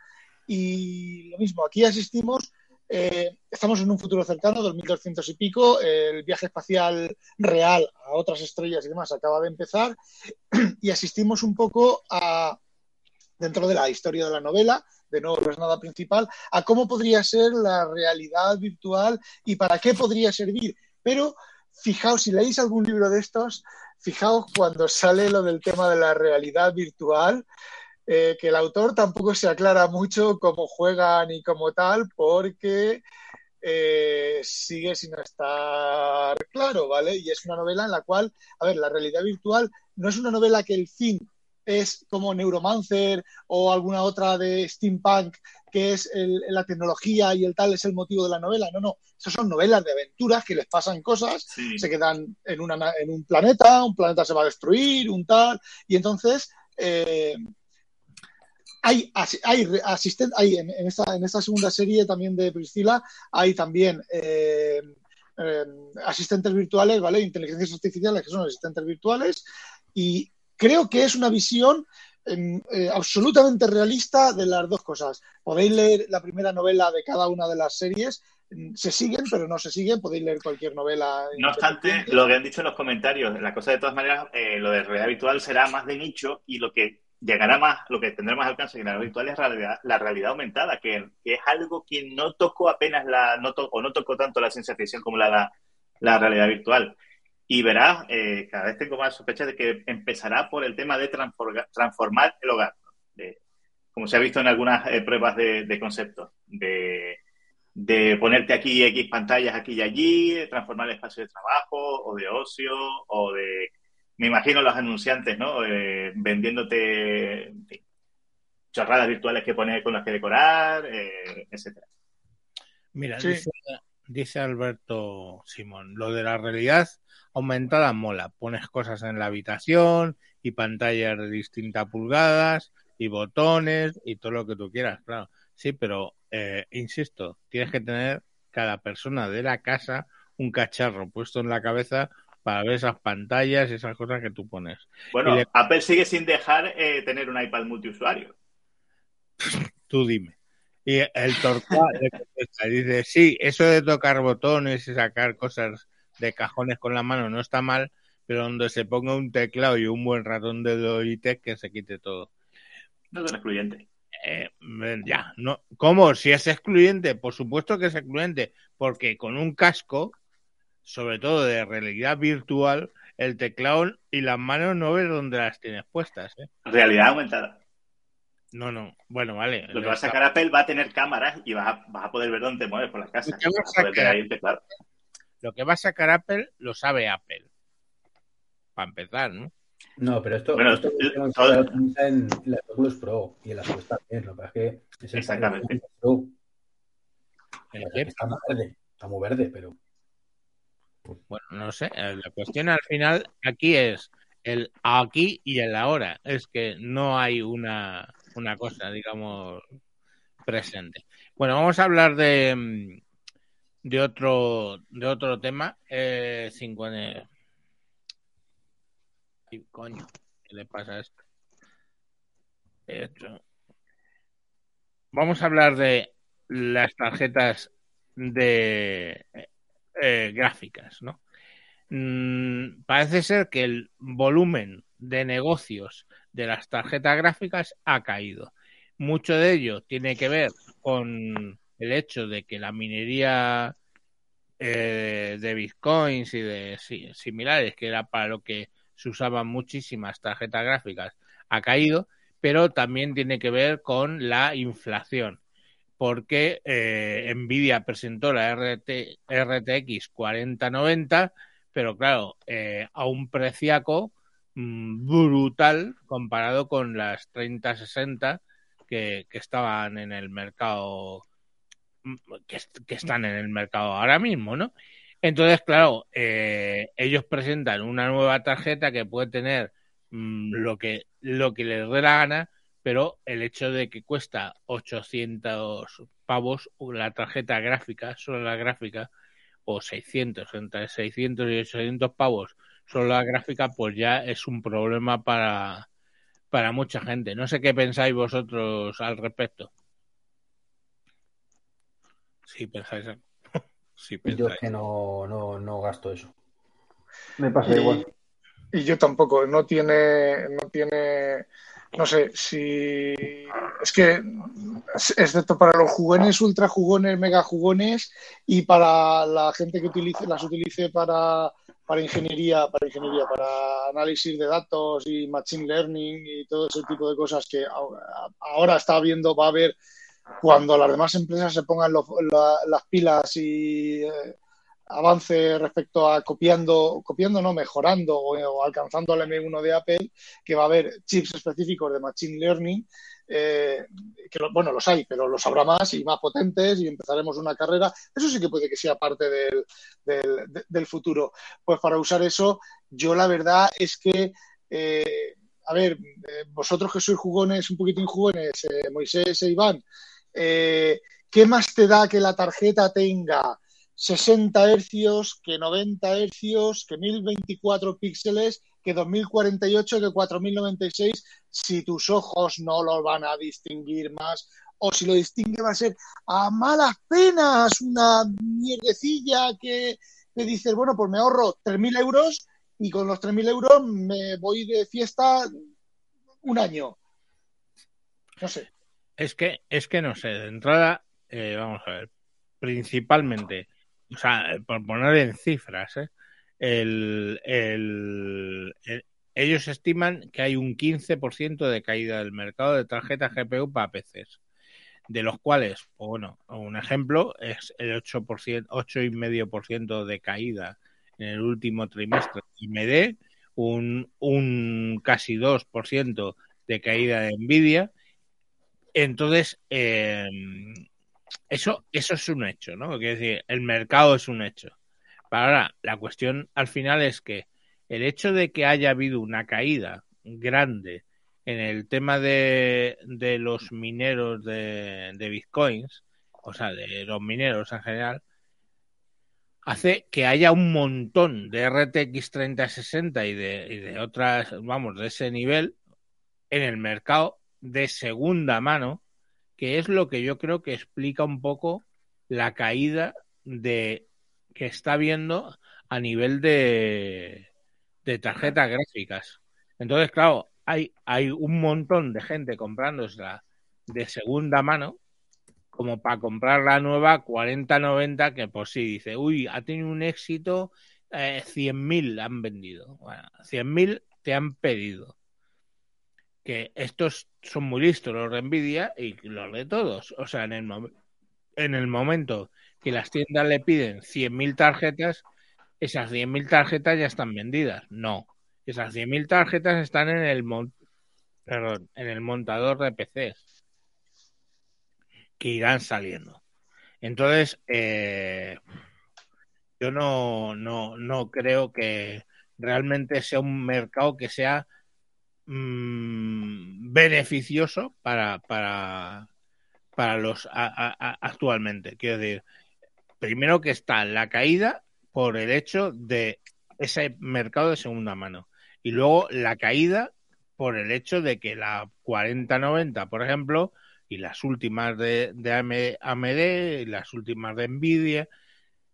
Y lo mismo, aquí asistimos, eh, estamos en un futuro cercano, 2200 y pico, el viaje espacial real a otras estrellas y demás acaba de empezar y asistimos un poco a, dentro de la historia de la novela, de nuevo no es nada principal, a cómo podría ser la realidad virtual y para qué podría servir. Pero fijaos, si leéis algún libro de estos, fijaos cuando sale lo del tema de la realidad virtual, eh, que el autor tampoco se aclara mucho cómo juegan y como tal, porque eh, sigue sin estar claro, ¿vale? Y es una novela en la cual, a ver, la realidad virtual no es una novela que el fin es como Neuromancer o alguna otra de steampunk, que es la tecnología y el tal es el motivo de la novela. No, no, esas son novelas de aventuras que les pasan cosas, se quedan en, una, en un planeta, un planeta se va a destruir, un tal, y entonces... Eh, hay, hay, hay en, en, esta, en esta segunda serie también de Priscila, hay también eh, eh, asistentes virtuales, ¿vale? Inteligencias artificiales que son asistentes virtuales y creo que es una visión eh, absolutamente realista de las dos cosas. Podéis leer la primera novela de cada una de las series, em, se siguen, pero no se siguen, podéis leer cualquier novela. No obstante, lo que han dicho en los comentarios, la cosa de todas maneras, eh, lo de realidad virtual será más de nicho y lo que llegará más, lo que tendrá más alcance en la realidad virtual es la realidad aumentada, que, es algo que no tocó apenas la, no o no tocó tanto la ciencia ficción como la, la realidad virtual. Y verás, eh, cada vez tengo más sospecha de que empezará por el tema de transformar el hogar, como se ha visto en algunas eh, pruebas de, de concepto, de, ponerte aquí X pantallas aquí y allí, transformar el espacio de trabajo o de ocio o de, me imagino los anunciantes, ¿no? Eh, vendiéndote chorradas virtuales que poner con las que decorar, eh, etcétera. Mira, dice Alberto Simón, lo de la realidad aumentada mola. Pones cosas en la habitación y pantallas de distintas pulgadas y botones y todo lo que tú quieras, claro. Sí, pero eh, insisto, tienes que tener cada persona de la casa un cacharro puesto en la cabeza para ver esas pantallas y esas cosas que tú pones. Bueno, Apple sigue sin dejar eh, tener un iPad multiusuario. tú dime. Y el Torcuato dice, sí, eso de tocar botones y sacar cosas de cajones con la mano no está mal, pero donde se ponga un teclado y un buen ratón de Logitech que se quite todo. No es excluyente. Eh, ya, no. ¿Cómo? Si es excluyente, por supuesto que es excluyente, porque con un casco, sobre todo de realidad virtual, el teclado y las manos no ves dónde las tienes puestas. ¿eh? Realidad aumentada. No, no. Bueno, vale. Lo que va a sacar Apple va a tener cámaras y vas a, vas a poder ver dónde te mueves por la casa. Lo que va a sacar Apple lo sabe Apple. Para empezar, ¿no? No, pero esto, bueno, esto todo... en la Oculus Pro y en la Quest también. Lo que es que es el Exactamente. Pro. Está muy verde, está muy verde, pero. Bueno, no sé. La cuestión al final aquí es el aquí y el ahora. Es que no hay una, una cosa, digamos, presente. Bueno, vamos a hablar de, de otro de otro tema eh, coño qué le pasa esto? vamos a hablar de las tarjetas de eh, gráficas no mm, parece ser que el volumen de negocios de las tarjetas gráficas ha caído. Mucho de ello tiene que ver con el hecho de que la minería eh, de bitcoins y de similares, que era para lo que se usaban muchísimas tarjetas gráficas, ha caído, pero también tiene que ver con la inflación, porque eh, Nvidia presentó la RT, RTX 4090, pero claro, eh, a un preciaco brutal comparado con las 3060 que, que estaban en el mercado mm, que, están en el mercado ahora mismo, ¿no? Entonces, claro, eh, ellos presentan una nueva tarjeta que puede tener mmm, lo que lo que les dé la gana, pero el hecho de que cuesta 800 pavos la tarjeta gráfica, solo la gráfica, o 600, entre 600 y 800 pavos solo la gráfica, pues ya es un problema para, para mucha gente. No sé qué pensáis vosotros al respecto. Sí, pensáis. sí, pensáis. Yo es que no, no, no gasto eso. Me pasa y, igual. Y yo tampoco. No tiene, no tiene, no sé si es que excepto para los jugones, ultra jugones, mega jugones y para la gente que utilice, las utilice para, para ingeniería, para ingeniería, para análisis de datos y machine learning y todo ese tipo de cosas que ahora está viendo, va a haber cuando las demás empresas se pongan la, las pilas y eh, avance respecto a copiando, copiando no, mejorando o, o, alcanzando el M1 de Apple, que va a haber chips específicos de Machine Learning, eh, que lo, bueno, los hay, pero los habrá más y más potentes y empezaremos una carrera. Eso sí que puede que sea parte del, del, futuro. Pues para usar eso, yo la verdad es que... Eh, a ver, eh, vosotros que sois jugones, un poquitín jugones, Moisés e Iván, eh, ¿qué más te da que la tarjeta tenga 60 hercios, que 90 hercios, que 1024 píxeles, que 2048, que 4096, si tus ojos no lo van a distinguir más, o si lo distingue va a ser a malas penas una mierdecilla que, que dices, bueno, pues me ahorro 3.000 euros y con los 3.000 euros me voy de fiesta un año. No sé. Es que, es que no sé, de entrada, eh, vamos a ver, principalmente, o sea, por poner en cifras, ¿eh? El, el, el, ellos estiman que hay un 15% de caída del mercado de tarjetas GPU para PCs, de los cuales, bueno, un ejemplo es el 8%, 8,5% de caída en el último trimestre me dé un, un casi 2% de caída de Nvidia entonces, eh, eso, eso es un hecho, ¿no? Quiere decir, el mercado es un hecho. Ahora, la cuestión al final es que el hecho de que haya habido una caída grande en el tema de, de los mineros de, de, bitcoins, o sea, de los mineros en general, hace que haya un montón de RTX 3060 y de, y de otras, vamos, de ese nivel en el mercado de segunda mano, que es lo que yo creo que explica un poco la caída de que está viendo a nivel de, de tarjetas gráficas. Entonces, claro, hay, hay un montón de gente comprándosela de segunda mano, como para comprar la nueva 4090, que por sí dice, uy, ha tenido un éxito, eh, 100.000 han vendido. Bueno, 100.000 te han pedido que estos son muy listos los de Nvidia y los de todos. O sea, en el, en el momento que las tiendas le piden 100.000 tarjetas, esas 100.000 tarjetas ya están vendidas. No, esas 100.000 tarjetas están en el, perdón, en el montador de PCs que irán saliendo. Entonces, eh, yo no, no, no creo que realmente sea un mercado que sea mmm, beneficioso para, para, para los a, actualmente. Quiero decir, primero que está la caída por el hecho de ese mercado de segunda mano. Y luego la caída por el hecho de que la 4090, por ejemplo, y las últimas de, de AMD y las últimas de Nvidia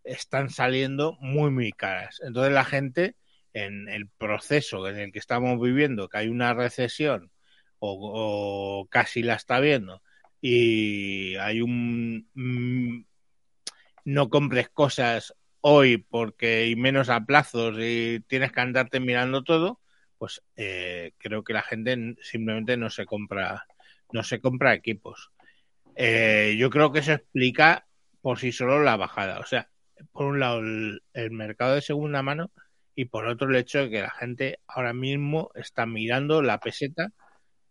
están saliendo muy, muy caras. Entonces la gente en el proceso en el que estamos viviendo, que hay una recesión o, o casi la está viendo, y hay un... No compres cosas hoy porque hay menos a plazos y tienes que andarte mirando todo, pues eh, creo que la gente simplemente no se compra, no se compra equipos. Eh, yo creo que eso explica por sí solo la bajada. O sea, por un lado el, el mercado de segunda mano y por otro el hecho de que la gente ahora mismo está mirando la peseta,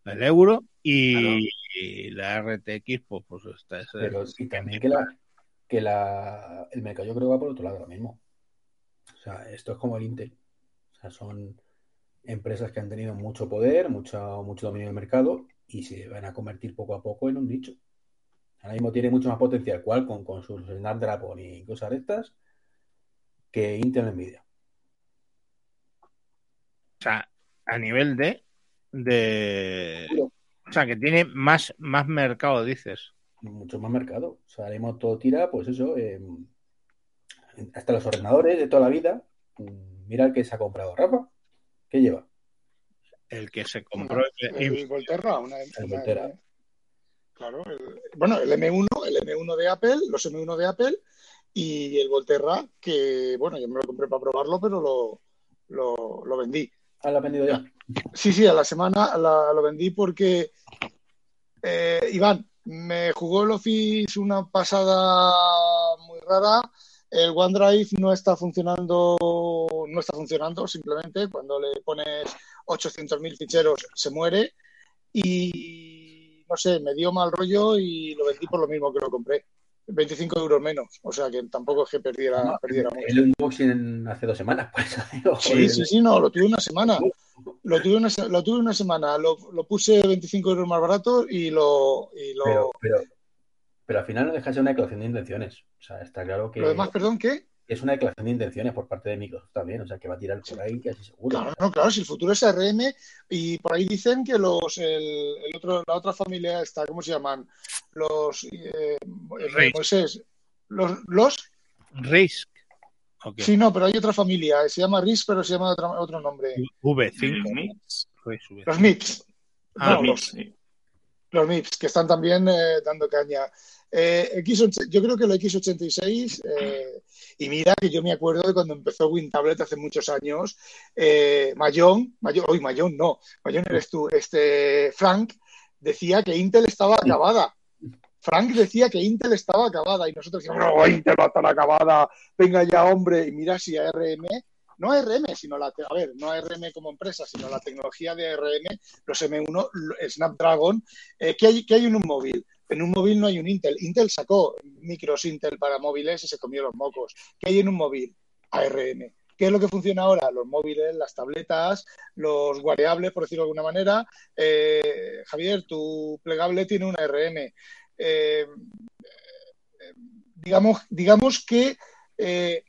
el euro y, y la RTX, pues, pues está, es- Pero y también que, la, que la, el mercado yo creo que va por otro lado ahora mismo. O sea, esto es como el Intel. O sea, son empresas que han tenido mucho poder, mucho, mucho dominio del mercado y se van a convertir poco a poco en un nicho. Ahora mismo tiene mucho más potencial Qualcomm con sus Snapdragon y cosas de estas que Intel Nvidia. o sea, a nivel de, de o sea, que tiene más, más mercado, dices. Mucho más mercado. O sea, ahora mismo todo tira, pues eso, eh, hasta los ordenadores de toda la vida. Mm, Mira el que se ha comprado, Rafa. ¿Qué lleva? El que se compró el- El Volterra, una, El una- Volterra. Claro, el- bueno, el M1, el M1 de Apple, los M1 de Apple y el Volterra, que bueno, yo me lo compré para probarlo, pero lo, lo, lo vendí. Ah, lo ha vendido ya. Sí, sí, a la semana la- lo vendí porque eh, Iván me jugó el Office una pasada muy rara. El OneDrive no está funcionando, no está funcionando simplemente. Cuando le pones 800.000 ficheros se muere y no sé, me dio mal rollo y lo vendí por lo mismo que lo compré. 25 euros menos, o sea que tampoco es que perdiera, No, perdiera mucho. el unboxing hace dos semanas, pues. digo, Sí, joder. sí, sí, no, lo tuve una semana. Lo tuve una, lo tuve una semana. Lo, lo puse 25 euros más barato y lo. Y lo, Pero, pero, pero al final no deja de ser una declaración de intenciones. O sea, está claro que lo demás, perdón, ¿qué? Es una declaración de intenciones por parte de Microsoft también. O sea, que va a tirar por ahí casi seguro. Claro, no, claro, si el futuro es ARM y por ahí dicen que los el, el otro, la otra familia está, ¿cómo se llaman? Los eh, Risk. Moisés, los, los Risk. Ok. sí, no, pero hay otra familia, se llama RIS, pero se llama otra- otro nombre. V5. Mix. Risk, V5. Los MIPS. Ah, No, Mix, los, sí. los MIPS, que están también eh, dando caña. Eh, X, yo creo que el X86, eh, y mira que yo me acuerdo de cuando empezó WinTablet hace muchos años, eh, Mayón, Mayón, hoy Mayón no, Mayón eres tú, este, Frank decía que Intel estaba acabada. Frank decía que Intel estaba acabada y nosotros decíamos, no, Intel va a estar acabada, venga ya, hombre, y mira si ARM, no ARM, sino la, a ver, no ARM como empresa, sino la tecnología de ARM, los M1, l- Snapdragon, eh, ¿qué, hay, qué hay en un móvil? En un móvil no hay un Intel. Intel sacó micros Intel para móviles y se comió los mocos. ¿Qué hay en un móvil? ARM. ¿Qué es lo que funciona ahora? Los móviles, las tabletas, los wearables, por decirlo de alguna manera. Eh, Javier, tu plegable tiene una ARM. Eh, digamos, digamos que eh,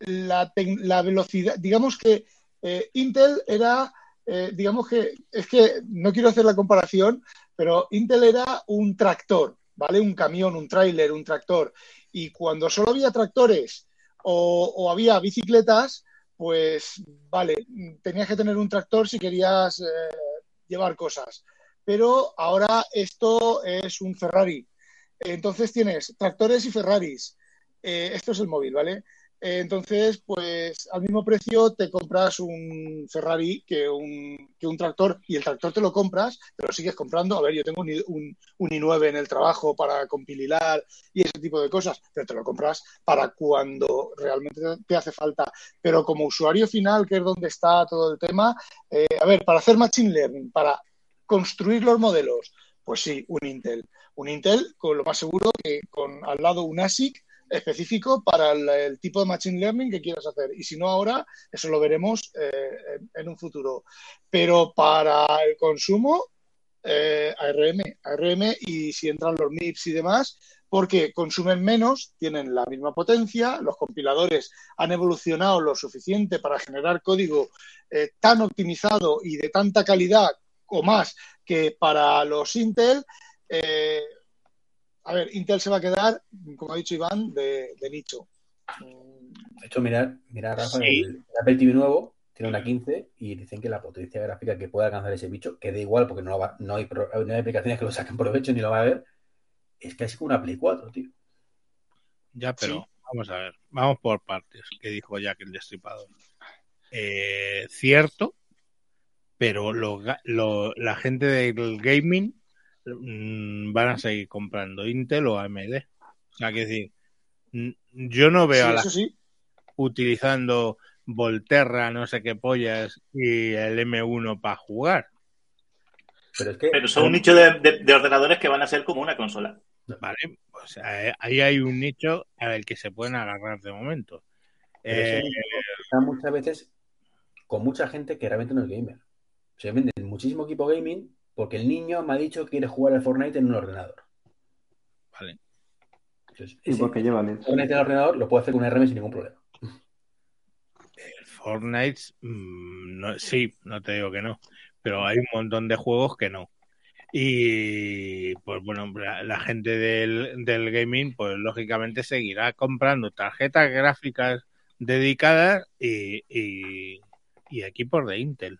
la, la velocidad, digamos que eh, Intel era, digamos que, es que no quiero hacer la comparación, pero Intel era un tractor, ¿vale? Un camión, un tráiler, un tractor. Y cuando solo había tractores o, había bicicletas, pues vale, tenías que tener un tractor si querías eh, llevar cosas. Pero ahora esto es un Ferrari. Entonces tienes tractores y Ferraris. Eh, esto es el móvil, ¿vale? Eh, entonces, pues al mismo precio te compras un Ferrari que un, que un tractor y el tractor te lo compras, te lo sigues comprando. A ver, yo tengo un, un, un i9 en el trabajo para compililar y ese tipo de cosas, pero te lo compras para cuando realmente te, te hace falta. Pero como usuario final, que es donde está todo el tema, eh, a ver, para hacer Machine Learning, para construir los modelos, pues sí, un Intel. Un Intel, con lo más seguro que con al lado un ASIC específico para el, tipo de Machine Learning que quieras hacer. Y si no ahora, eso lo veremos eh, en, un futuro. Pero para el consumo, eh, ARM, ARM y si entran los MIPS y demás, porque consumen menos, tienen la misma potencia, los compiladores han evolucionado lo suficiente para generar código eh, tan optimizado y de tanta calidad o más que para los Intel. A ver, Intel se va a quedar, como ha dicho Iván, de, de nicho. De hecho, mirar, mirar Rafa, Sí. el, Apple TV nuevo tiene una 15 y dicen que la potencia gráfica que puede alcanzar ese bicho, que da igual porque no, lo va- no, hay, pro- no hay aplicaciones que lo saquen provecho ni lo va a ver, es casi como una Play 4, tío. Ya, pero vamos a ver, vamos por partes, que dijo Jack el Destripador. Eh, cierto, pero lo, lo, la gente del gaming van a seguir comprando Intel o AMD. O sea, que decir, yo no veo Sí, a la eso sí. utilizando Volterra, no sé qué pollas, y el M1 para jugar. Pero es que. Pero son un nicho de, de- de ordenadores que van a ser como una consola. ¿Vale? Pues ahí hay un nicho al que se pueden agarrar de momento. Eh, está muchas veces con mucha gente que realmente no es gamer. Se venden muchísimo equipo gaming porque el niño me ha dicho que quiere jugar al Fortnite en un ordenador. vale. Y Entonces, porque lleva LEDs. Fortnite en el ordenador lo puede hacer con un RM sin ningún problema. El Fortnite, mm, no- sí, no te digo que no, pero hay un montón de juegos que no. Y pues bueno, la, la gente del, del gaming, pues lógicamente seguirá comprando tarjetas gráficas dedicadas y, y, y equipos de Intel.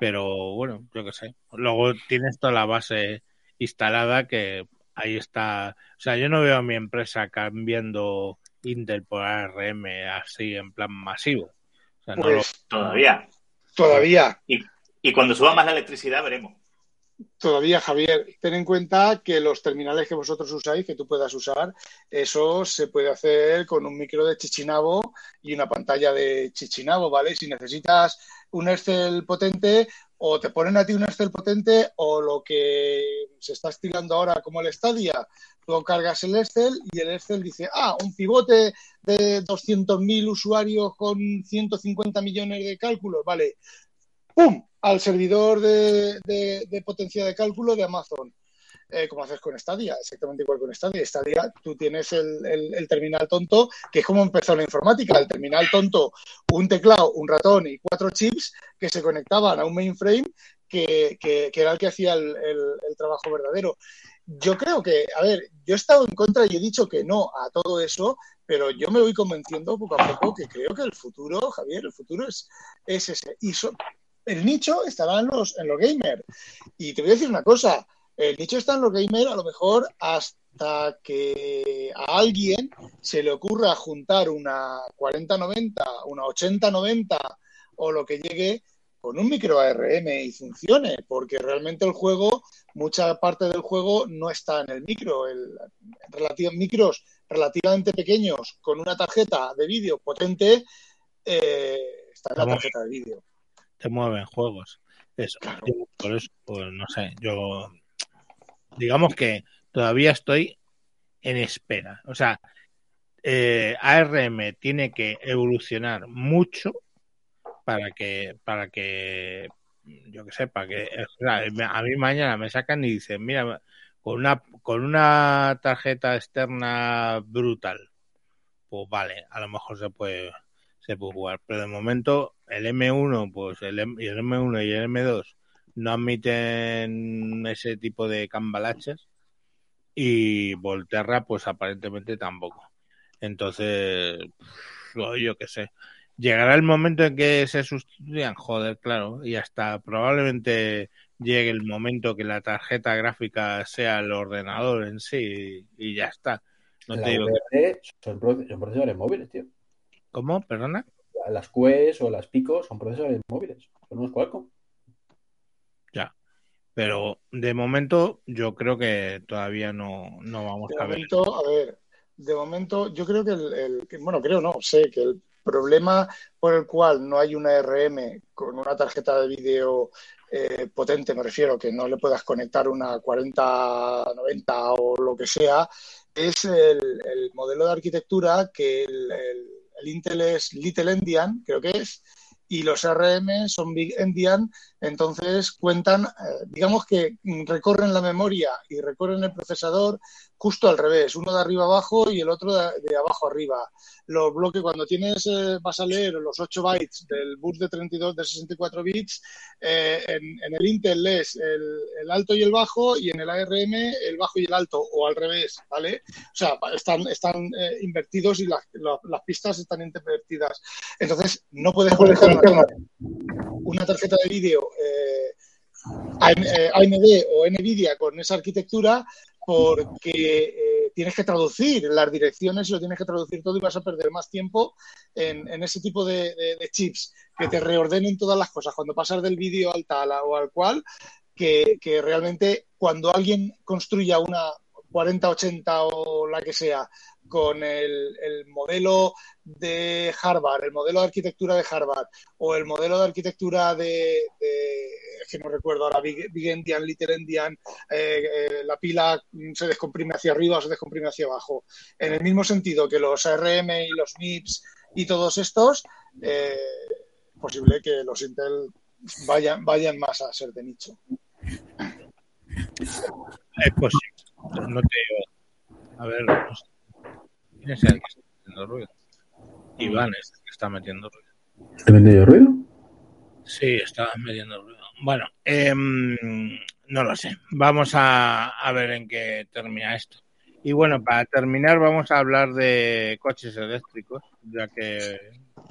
Pero bueno, yo qué sé. Luego tienes toda la base instalada que ahí está. O sea, yo no veo a mi empresa cambiando Intel por ARM así en plan masivo. O sea, no lo- Pues Todavía. todavía, Y cuando suba más la electricidad, veremos. Todavía, Javier, ten en cuenta que los terminales que vosotros usáis, que tú puedas usar, eso se puede hacer con un micro de chichinabo y una pantalla de chichinabo, ¿vale? Si necesitas un Excel potente, o te ponen a ti un Excel potente, o lo que se está estilando ahora como el Stadia, tú cargas el Excel y el Excel dice, ah, un pivote de 200.000 usuarios con 150 millones de cálculos, vale, ¡pum! Al servidor de, potencia de cálculo de Amazon. Eh, como haces con Stadia, exactamente igual con Stadia. Stadia, tú tienes el, terminal tonto, que es como empezó la informática. El terminal tonto, un teclado, un ratón y cuatro chips que se conectaban a un mainframe que, era el que hacía el, trabajo verdadero. Yo creo que, a ver, yo he estado en contra y he dicho que no a todo eso, pero yo me voy convenciendo poco a poco que creo que el futuro, Javier, el futuro es, es ese. Y so- el nicho estará en los, en los gamers. Y te voy a decir una cosa, el nicho está en los gamers a lo mejor hasta que a alguien se le ocurra juntar una 40-90, una 80-90 o lo que llegue con un micro ARM y funcione, porque realmente el juego, mucha parte del juego no está en el micro. El, micros relativamente pequeños con una tarjeta de vídeo potente eh, está en la tarjeta de vídeo. Te mueven juegos. Eso, Claro. por eso, pues no sé, yo digamos que todavía estoy en espera. O sea, eh, ARM tiene que evolucionar mucho para que, para que, yo que sé, para que, o sea, a mí mañana me sacan y dicen, mira, con una, con una tarjeta externa brutal, pues vale, a lo mejor se puede, se puede jugar, pero de momento el M1, pues el, M- y el M1 y el M2 no admiten ese tipo de cambalaches y Volterra, pues aparentemente tampoco. Entonces, yo qué sé. Llegará el momento en que se sustituyan, joder, claro, y hasta probablemente llegue el momento que la tarjeta gráfica sea el ordenador en sí y, y ya está. No La te digo, son procesadores móviles, tío. ¿cómo? ¿Perdona? Las Quest o las Pico son procesadores móviles. Son unos Qualcomm. Ya. Pero de momento yo creo que todavía no, no vamos De a ver. momento, a ver, de momento yo creo que el, el- que- bueno, creo no, sé que el problema por el cual no hay una RM con una tarjeta de vídeo eh, potente, me refiero, que no le puedas conectar una 4090 o lo que sea, es el, el modelo de arquitectura que el, el- el Intel es Little Endian, creo que es, y los RM son Big Endian, entonces cuentan, eh, digamos que recorren la memoria y recorren el procesador justo al revés, uno de arriba abajo y el otro de, abajo arriba. Los bloques, cuando tienes, eh, vas a leer los 8 bytes del bus de 32 de 64 bits, eh, en, en el Intel lees el, el alto y el bajo y en el ARM el bajo y el alto, o al revés, ¿vale? O sea, están, están eh, invertidos y las, las- las pistas están invertidas. Entonces, no puedes conectar una, una tarjeta de vídeo eh, AM- eh, AMD o NVIDIA con esa arquitectura porque eh, tienes que traducir las direcciones y lo tienes que traducir todo y vas a perder más tiempo en, ese tipo de chips que te reordenen todas las cosas cuando pasas del vídeo al tal o al cual, que, que realmente cuando alguien construya una 4080 o la que sea con el, el modelo de Harvard, el modelo de arquitectura de Harvard o el modelo de arquitectura de, es que no recuerdo ahora, Big, Endian, Little Endian, eh, eh, la pila se descomprime hacia arriba o se descomprime hacia abajo. En el mismo sentido que los ARM y los MIPS y todos estos, eh, posible que los Intel vayan, vayan más a ser de nicho. Es posible. No te A ver, no. ¿Quién es el que está metiendo ruido? Iván es el que está metiendo ruido. ¿Estoy metiendo ruido? Sí, está metiendo ruido. Bueno, em, no lo sé. Vamos a, a ver en qué termina esto. Y bueno, para terminar vamos a hablar de coches eléctricos, ya que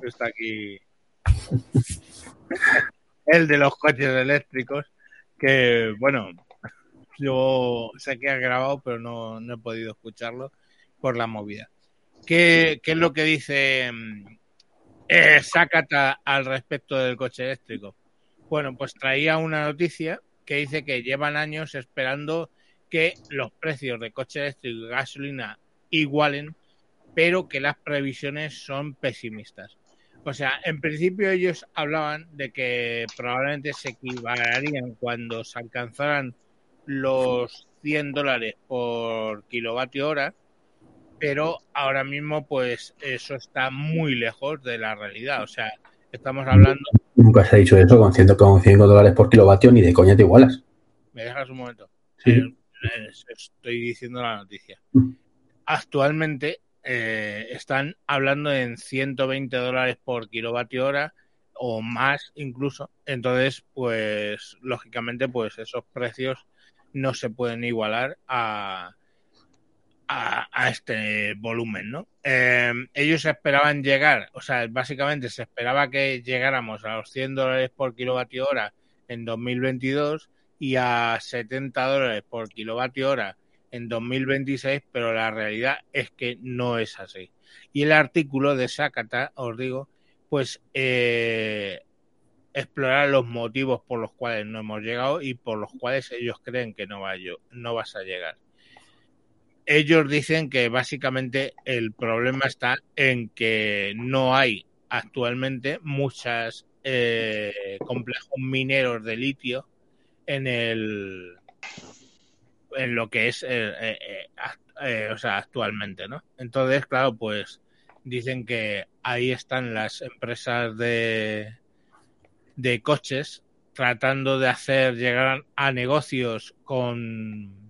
está aquí el de los coches eléctricos, que bueno, yo sé que ha grabado, pero no, no he podido escucharlo por la movida. ¿Qué, qué es lo que dice mm, eh, Sakata al respecto del coche eléctrico? Bueno, pues traía una noticia que dice que llevan años esperando que los precios de coche eléctrico y gasolina igualen, pero que las previsiones son pesimistas. O sea, en principio ellos hablaban de que probablemente se equivalarían cuando se alcanzaran los 100 dólares por kilovatio hora, pero ahora mismo pues eso está muy lejos de la realidad. O sea, estamos hablando... Nunca se ha dicho eso con 100, con 100 dólares por kilovatio, ni de coña te igualas. ¿Me dejas un momento? Sí. Eh, eh, estoy diciendo la noticia. Mm. Actualmente eh, están hablando en 120 dólares por kilovatio hora o más incluso. Entonces, pues lógicamente, pues esos precios no se pueden igualar a, a, este volumen, ¿no? Eh, ellos esperaban llegar, o sea, básicamente se esperaba que llegáramos a los 100 dólares por kilovatio hora en 2022 y a 70 dólares por kilovatio hora en 2026, pero la realidad es que no es así. Y el artículo de Sakata, os digo, pues eh, explorar los motivos por los cuales no hemos llegado y por los cuales ellos creen que no vas a llegar. Ellos dicen que básicamente el problema está en que no hay actualmente muchos eh, complejos mineros de litio en el en lo que es eh, eh, eh, o sea actualmente no entonces claro pues dicen que ahí están las empresas de de coches tratando de hacer llegar a negocios con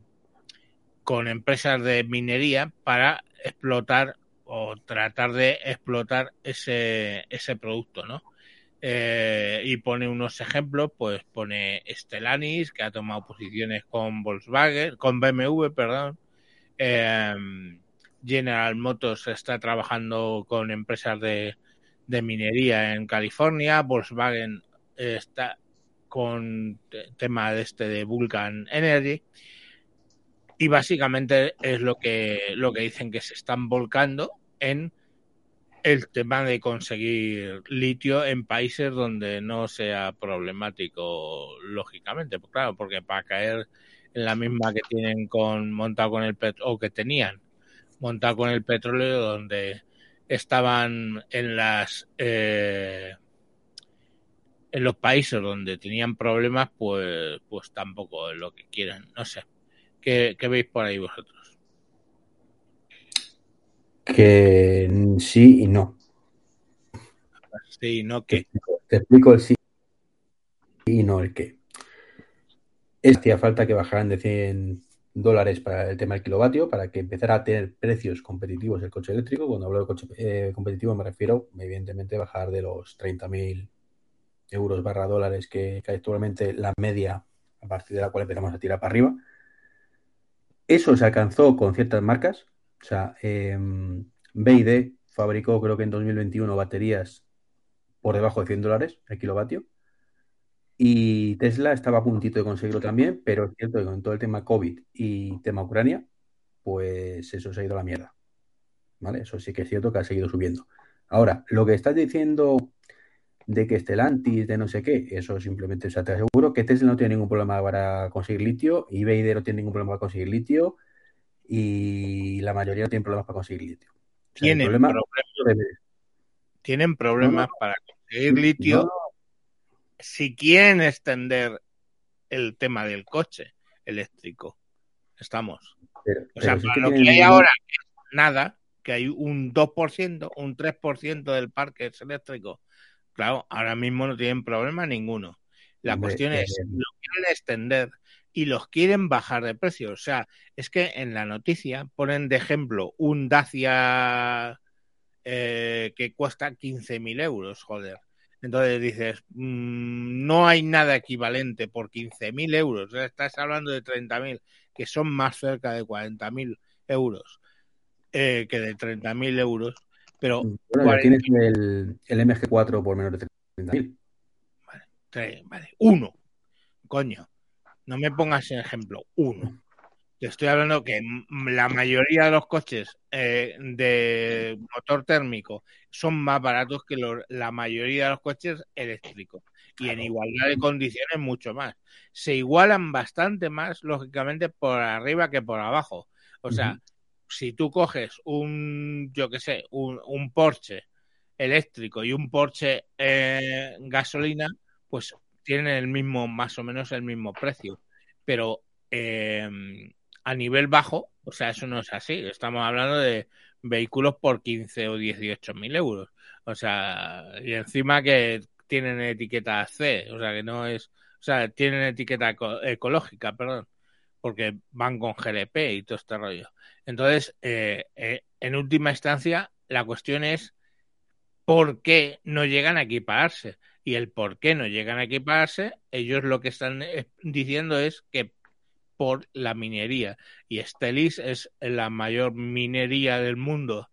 con empresas de minería para explotar o tratar de explotar ese ese producto no eh, y pone unos ejemplos, pues pone Stellantis, que ha tomado posiciones con Volkswagen, con BMW, perdón. Eh, General Motors está trabajando con empresas de, de, minería en California. Volkswagen está con tema este de Vulcan Energy. Y básicamente es lo que, lo que dicen que se están volcando en el tema de conseguir litio en países donde no sea problemático, lógicamente, pues claro, porque para caer en la misma que tienen con montado con el petróleo, o que tenían montado con el petróleo, donde estaban en las eh, en los países donde tenían problemas, pues, pues tampoco es lo que quieran, no sé. ¿Qué, qué veis por ahí vosotros? Que sí y no. Sí, no que. Te explico el sí y no el qué. Hacía falta que bajaran de 100 dólares para el tema del kilovatio, para que empezara a tener precios competitivos el coche eléctrico. Cuando hablo de coche eh, competitivo me refiero, evidentemente, a bajar de los 30.000 euros barra dólares que, que actualmente la media a partir de la cual empezamos a tirar para arriba. Eso se alcanzó con ciertas marcas, o sea, eh, BID fabricó creo que en 2021 baterías por debajo de 100 dólares el kilovatio. Y Tesla estaba a puntito de conseguirlo también, pero es cierto que con todo el tema COVID y tema Ucrania, pues eso se ha ido a la mierda. ¿Vale? Eso sí que es cierto que ha seguido subiendo. Ahora, lo que estás diciendo de que Stellantis, de no sé qué, eso simplemente, o sea, te aseguro que Tesla no tiene ningún problema para conseguir litio, eBay no tiene ningún problema para conseguir litio y la mayoría no tienen problemas para conseguir litio. O sea, Tienen problema- problemas, tienen problemas No, para conseguir litio No, si quieren extender el tema del coche eléctrico. Estamos. pero, O sea, para lo que hay ningún- ahora, nada, que hay un 2%, un 3% del parque es eléctrico. Claro, ahora mismo no tienen problema ninguno. La Hombre, cuestión es, eh, lo quieren extender y los quieren bajar de precio. O sea, es que en la noticia ponen de ejemplo un Dacia eh, que cuesta 15.000 euros, joder. Entonces dices, mm, no hay nada equivalente por 15.000 euros. Sea, estás hablando de 30.000, que son más cerca de 40.000 euros eh, que de 30.000 euros. Pero Bueno, ya 40. tienes el, el MG4 por menos de 30.000. Tres, vale, uno. Coño, no me pongas en ejemplo, uno. Te estoy hablando que la mayoría de los coches eh, de motor térmico son más baratos que los- la mayoría de los coches eléctricos. Y en igualdad de condiciones mucho más. Se igualan bastante más, lógicamente, por arriba que por abajo. O sea. Si tú coges un, yo qué sé, un, Porsche eléctrico y un Porsche eh, gasolina, pues tienen el mismo, más o menos el mismo precio. Pero eh, a nivel bajo, o sea, eso no es así. Estamos hablando de vehículos por 15 o 18 mil euros. O sea, y encima que tienen etiqueta C, o sea, que no es, o sea, tienen etiqueta eco- ecológica, perdón, porque van con GLP y todo este rollo. Entonces, eh, eh, en última instancia, la cuestión es por qué no llegan a equiparse. Y el por qué no llegan a equiparse, ellos lo que están eh, diciendo es que por la minería. Y Stelis es la mayor minería del mundo,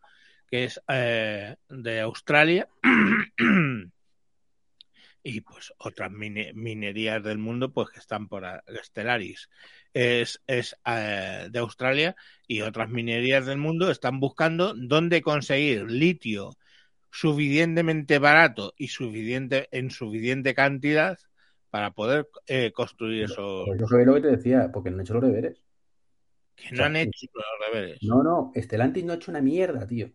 que es eh, de Australia. y pues otras mine- minerías del mundo pues que están por Stellaris es, es eh, de Australia y otras minerías del mundo están buscando dónde conseguir litio suficientemente barato y suficiente en suficiente cantidad para poder eh, construir esos Pues yo sabía lo que te decía, porque no han hecho los deberes. que no han o sea, hecho los deberes. No, no, Stellantis no ha hecho una mierda, tío,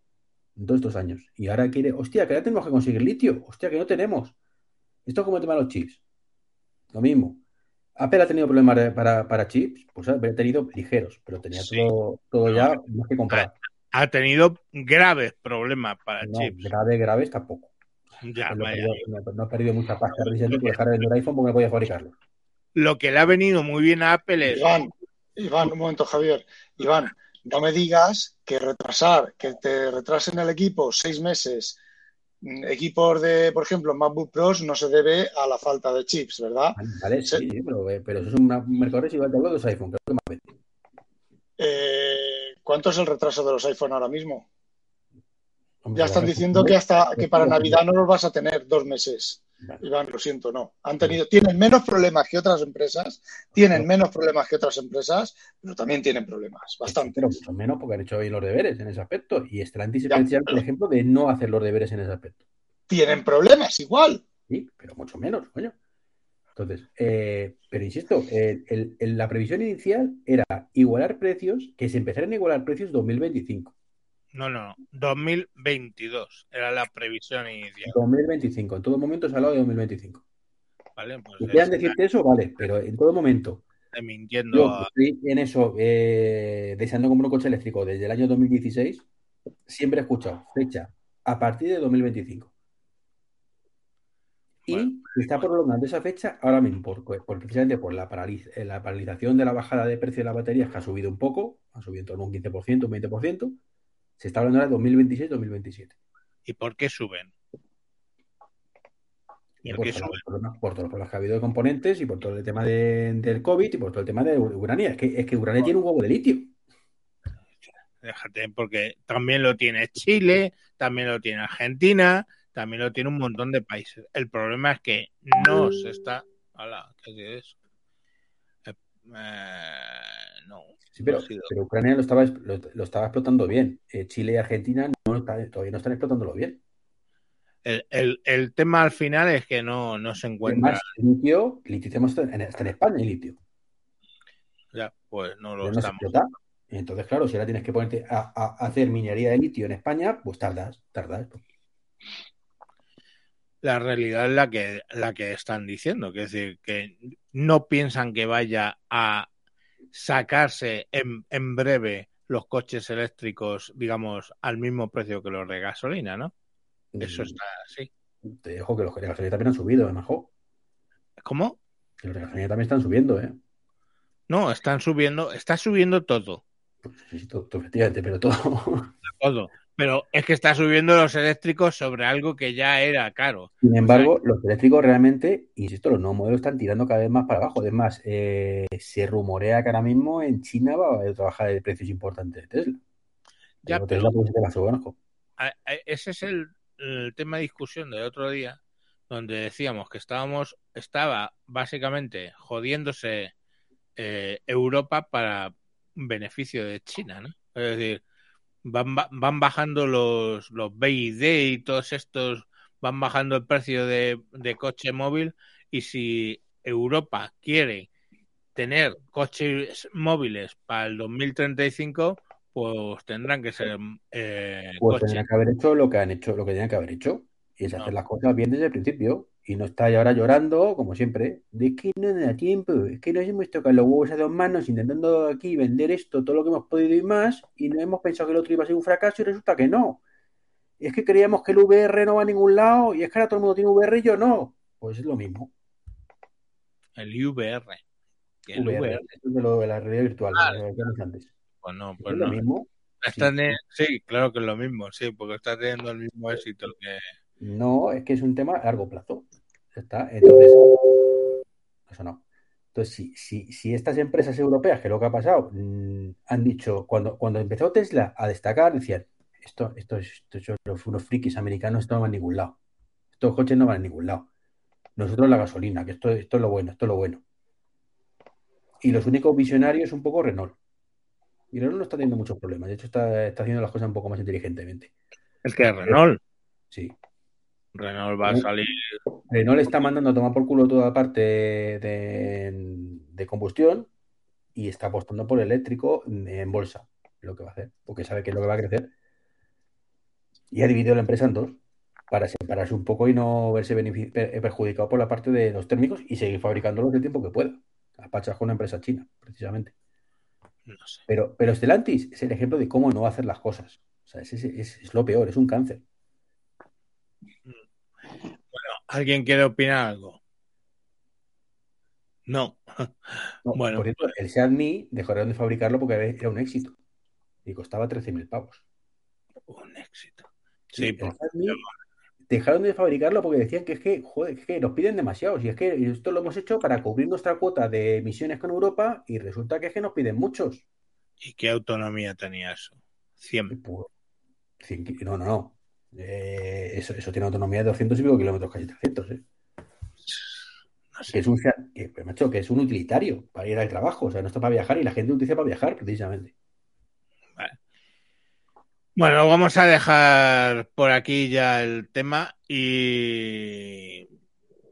en todos estos años. Y ahora quiere, hostia, que ahora tenemos que conseguir litio, hostia, que no tenemos. Esto es como el tema de los chips. Lo mismo. Apple ha tenido problemas de- para, para chips, pues ha tenido ligeros, pero tenía Sí. todo, todo ya más que comprado. Ha tenido graves problemas para No, chips. grave, graves tampoco. Ya, no, ha vaya. perdido, no- no ha perdido mucha pasta reciente por dejar de vender iPhone porque no podía fabricarlo. Lo que le ha venido muy bien a Apple es Iván, Iván, un momento, Javier. Iván, no me digas que retrasar, que te retrasen el equipo seis meses, equipos de, por ejemplo, MacBook Pros, no se debe a la falta de chips, ¿verdad? Vale, Vale, Sí. pero, eh, pero eso es un mercado residual de los iPhone, lo que más. Eh, ¿Cuánto es el retraso de los iPhone ahora mismo? Hombre, Ya están diciendo que hasta que para. Navidad no los vas a tener dos meses. Vale. Iván, lo siento, no. Han tenido, tienen menos problemas que otras empresas, tienen menos problemas que otras empresas, pero también tienen problemas, bastante. Pero mucho menos porque han hecho bien los deberes en ese aspecto. Y Stellantis es pero- ejemplo de no hacer los deberes en ese aspecto. Tienen problemas igual. Sí, pero mucho menos, coño. Entonces, eh, pero insisto, el- el- la previsión inicial era igualar precios, que se empezaran a igualar precios 2025. No, no, no. 2022 era la previsión inicial. 2025, en todo momento se ha hablado de 2025. ¿Vale? Pues Si quieran es- decirte eso, vale, pero en todo momento, está mintiendo. yo a- estoy en eso, eh, deseando comprar un coche eléctrico desde el año 2016, siempre he escuchado fecha a partir de 2025. Y se está prolongando esa fecha ahora mismo, por, por- precisamente por la, paraliz- eh, la paralización de la bajada de precio de las baterías, que ha subido un poco, ha subido en torno a un 15%, un 20%, se está hablando ahora de 2026-2027. ¿Y por qué suben? Y ¿Por por, qué todos suben? por todos los problemas que ha habido de componentes y por todo el tema de- del COVID y por todo el tema de Ucrania. Es que, es que Ucrania tiene un huevo de litio. Déjate, porque también lo tiene Chile, también lo tiene Argentina, también lo tiene un montón de países. El problema es que no se está. Hola, ¿qué es eso? Eh, eh, no. Sí, pero, Ucrania lo estaba, lo, lo estaba explotando bien. Eh, Chile y Argentina no está- todavía no están explotándolo bien. El, el- el tema al final es que no, no se encuentra. Además, el litio, el litio está en, está en España, el litio. Ya, pues no lo no estamos. Entonces, claro, si ahora tienes que ponerte a- a hacer minería de litio en España, pues tardas, tardas. La realidad es la que, la que están diciendo, que es decir, que no piensan que vaya a sacarse en, en breve los coches eléctricos, digamos, al mismo precio que los de gasolina, ¿no? Eso Mm, está así. Te dejo que los de gasolina también han subido, ¿eh, majo? ¿Cómo? Que los de gasolina también están subiendo, ¿eh? No, están subiendo, está subiendo todo, Pues sí, sí, todo, todo, efectivamente, pero todo. todo. Pero es que está subiendo los eléctricos sobre algo que ya era caro. Sin embargo, los eléctricos realmente, insisto, los nuevos modelos están tirando cada vez más para abajo. Además, eh, se rumorea que ahora mismo en China va a haber otra bajada de precios importante de Tesla. Ya, Pero Tesla puede ser a- ese es el, el tema de discusión del otro día, donde decíamos que estábamos, estaba básicamente jodiéndose eh, Europa para beneficio de China, ¿no? Es decir, van, van bajando los, los BID y todos estos, van bajando el precio de, de coche móvil y si Europa quiere tener coches móviles para el 2035, pues tendrán que ser eh, Pues coches tendrían que haber hecho lo que han hecho, lo que tenían que haber hecho. Y es No. hacer las cosas bien desde el principio. Y no estar ahora llorando, como siempre, de que no da tiempo, es que nos hemos tocado los huevos a dos manos intentando aquí vender esto, todo lo que hemos podido y más, y no hemos pensado que el otro iba a ser un fracaso y resulta que no. Es que creíamos que el VR no va a ningún lado, y es que ahora todo el mundo tiene VR y yo no. Pues es lo mismo. El VR. El VR, es de, lo de la realidad virtual, Ah, lo antes. pues no, Es pues lo no. mismo. Sí. teni- sí, claro que es lo mismo, sí, porque está teniendo el mismo éxito que. No, es que es un tema a largo plazo. Está. Entonces, eso no. Entonces, si, si, si estas empresas europeas, que es lo que ha pasado, mm, han dicho, cuando, cuando empezó Tesla a destacar, decían, esto, esto, es- esto son los- unos frikis americanos, esto no va a ningún lado. Estos coches no van a ningún lado. Nosotros la gasolina, que esto, esto es lo bueno, esto es lo bueno. Y los únicos visionarios un poco Renault. Y Renault no está teniendo muchos problemas. De hecho, está, está haciendo las cosas un poco más inteligentemente. Es que Renault. Sí. Renault va a Salir. Renault está mandando a tomar por culo toda la parte de, de combustión y está apostando por eléctrico en bolsa, lo que va a hacer, porque sabe que es lo que va a crecer. Y ha dividido la empresa en dos para separarse un poco y no verse per- perjudicado por la parte de los térmicos y seguir fabricándolos el tiempo que pueda. A pachas con una empresa china, precisamente. No sé. Pero, pero Stellantis es el ejemplo de cómo no hacer las cosas. O sea, es, es- es- es lo peor, es un cáncer. ¿Alguien quiere opinar algo? No. No, Bueno. por cierto, el Mii dejaron de fabricarlo porque era un éxito y costaba 13.000 pavos. Un éxito. Sí, Sí, Mii dejaron de fabricarlo porque decían que es que, joder, es que nos piden demasiado. Y es que esto lo hemos hecho para cubrir nuestra cuota de emisiones con Europa y resulta que es que nos piden muchos. ¿Y qué autonomía tenía eso? 100. Pues, cien ki- no, no, no. Eh, eso, eso tiene autonomía de 200 y pico kilómetros, casi 300. ¿eh? No Que es un, que, pues, macho, que es un utilitario para ir al trabajo. O sea, no está para viajar y la gente lo utiliza para viajar, precisamente. Bueno, vamos a dejar por aquí ya el tema y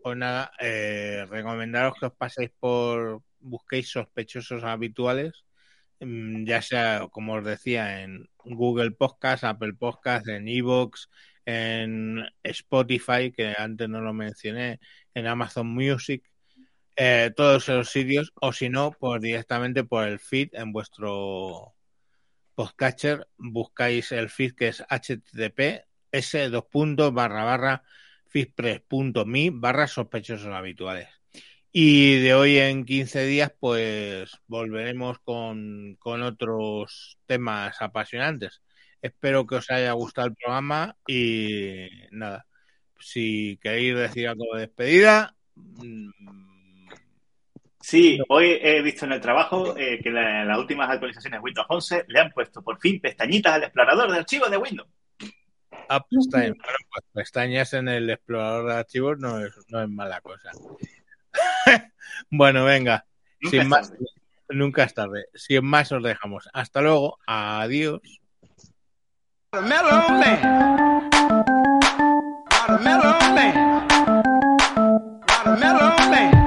pues nada, eh, recomendaros que os paséis por, busquéis sospechosos habituales, ya sea, como os decía, en Google Podcast, Apple Podcast, en Evox, en Spotify, que antes no lo mencioné, en Amazon Music, eh, todos esos sitios, o si no, pues directamente por el feed en vuestro podcatcher, buscáis el feed que es http s dos puntos barra barra feedpress.me barra sospechosos habituales. Y de hoy en 15 días, pues volveremos con, con otros temas apasionantes. Espero que os haya gustado el programa y nada, si queréis decir algo de despedida, mm, Sí, hoy he visto en el trabajo eh, que la- las últimas actualizaciones de Windows 11 le han puesto por fin pestañitas al explorador de archivos de Windows. Ah, pestañas. Bueno, pues pestañas en el explorador de archivos no es, no es mala cosa. bueno, venga, Nunca sin es más, tarde. Nunca es tarde. Sin más os dejamos. Hasta luego. Adiós. Watermelon man. Watermelon man. Watermelon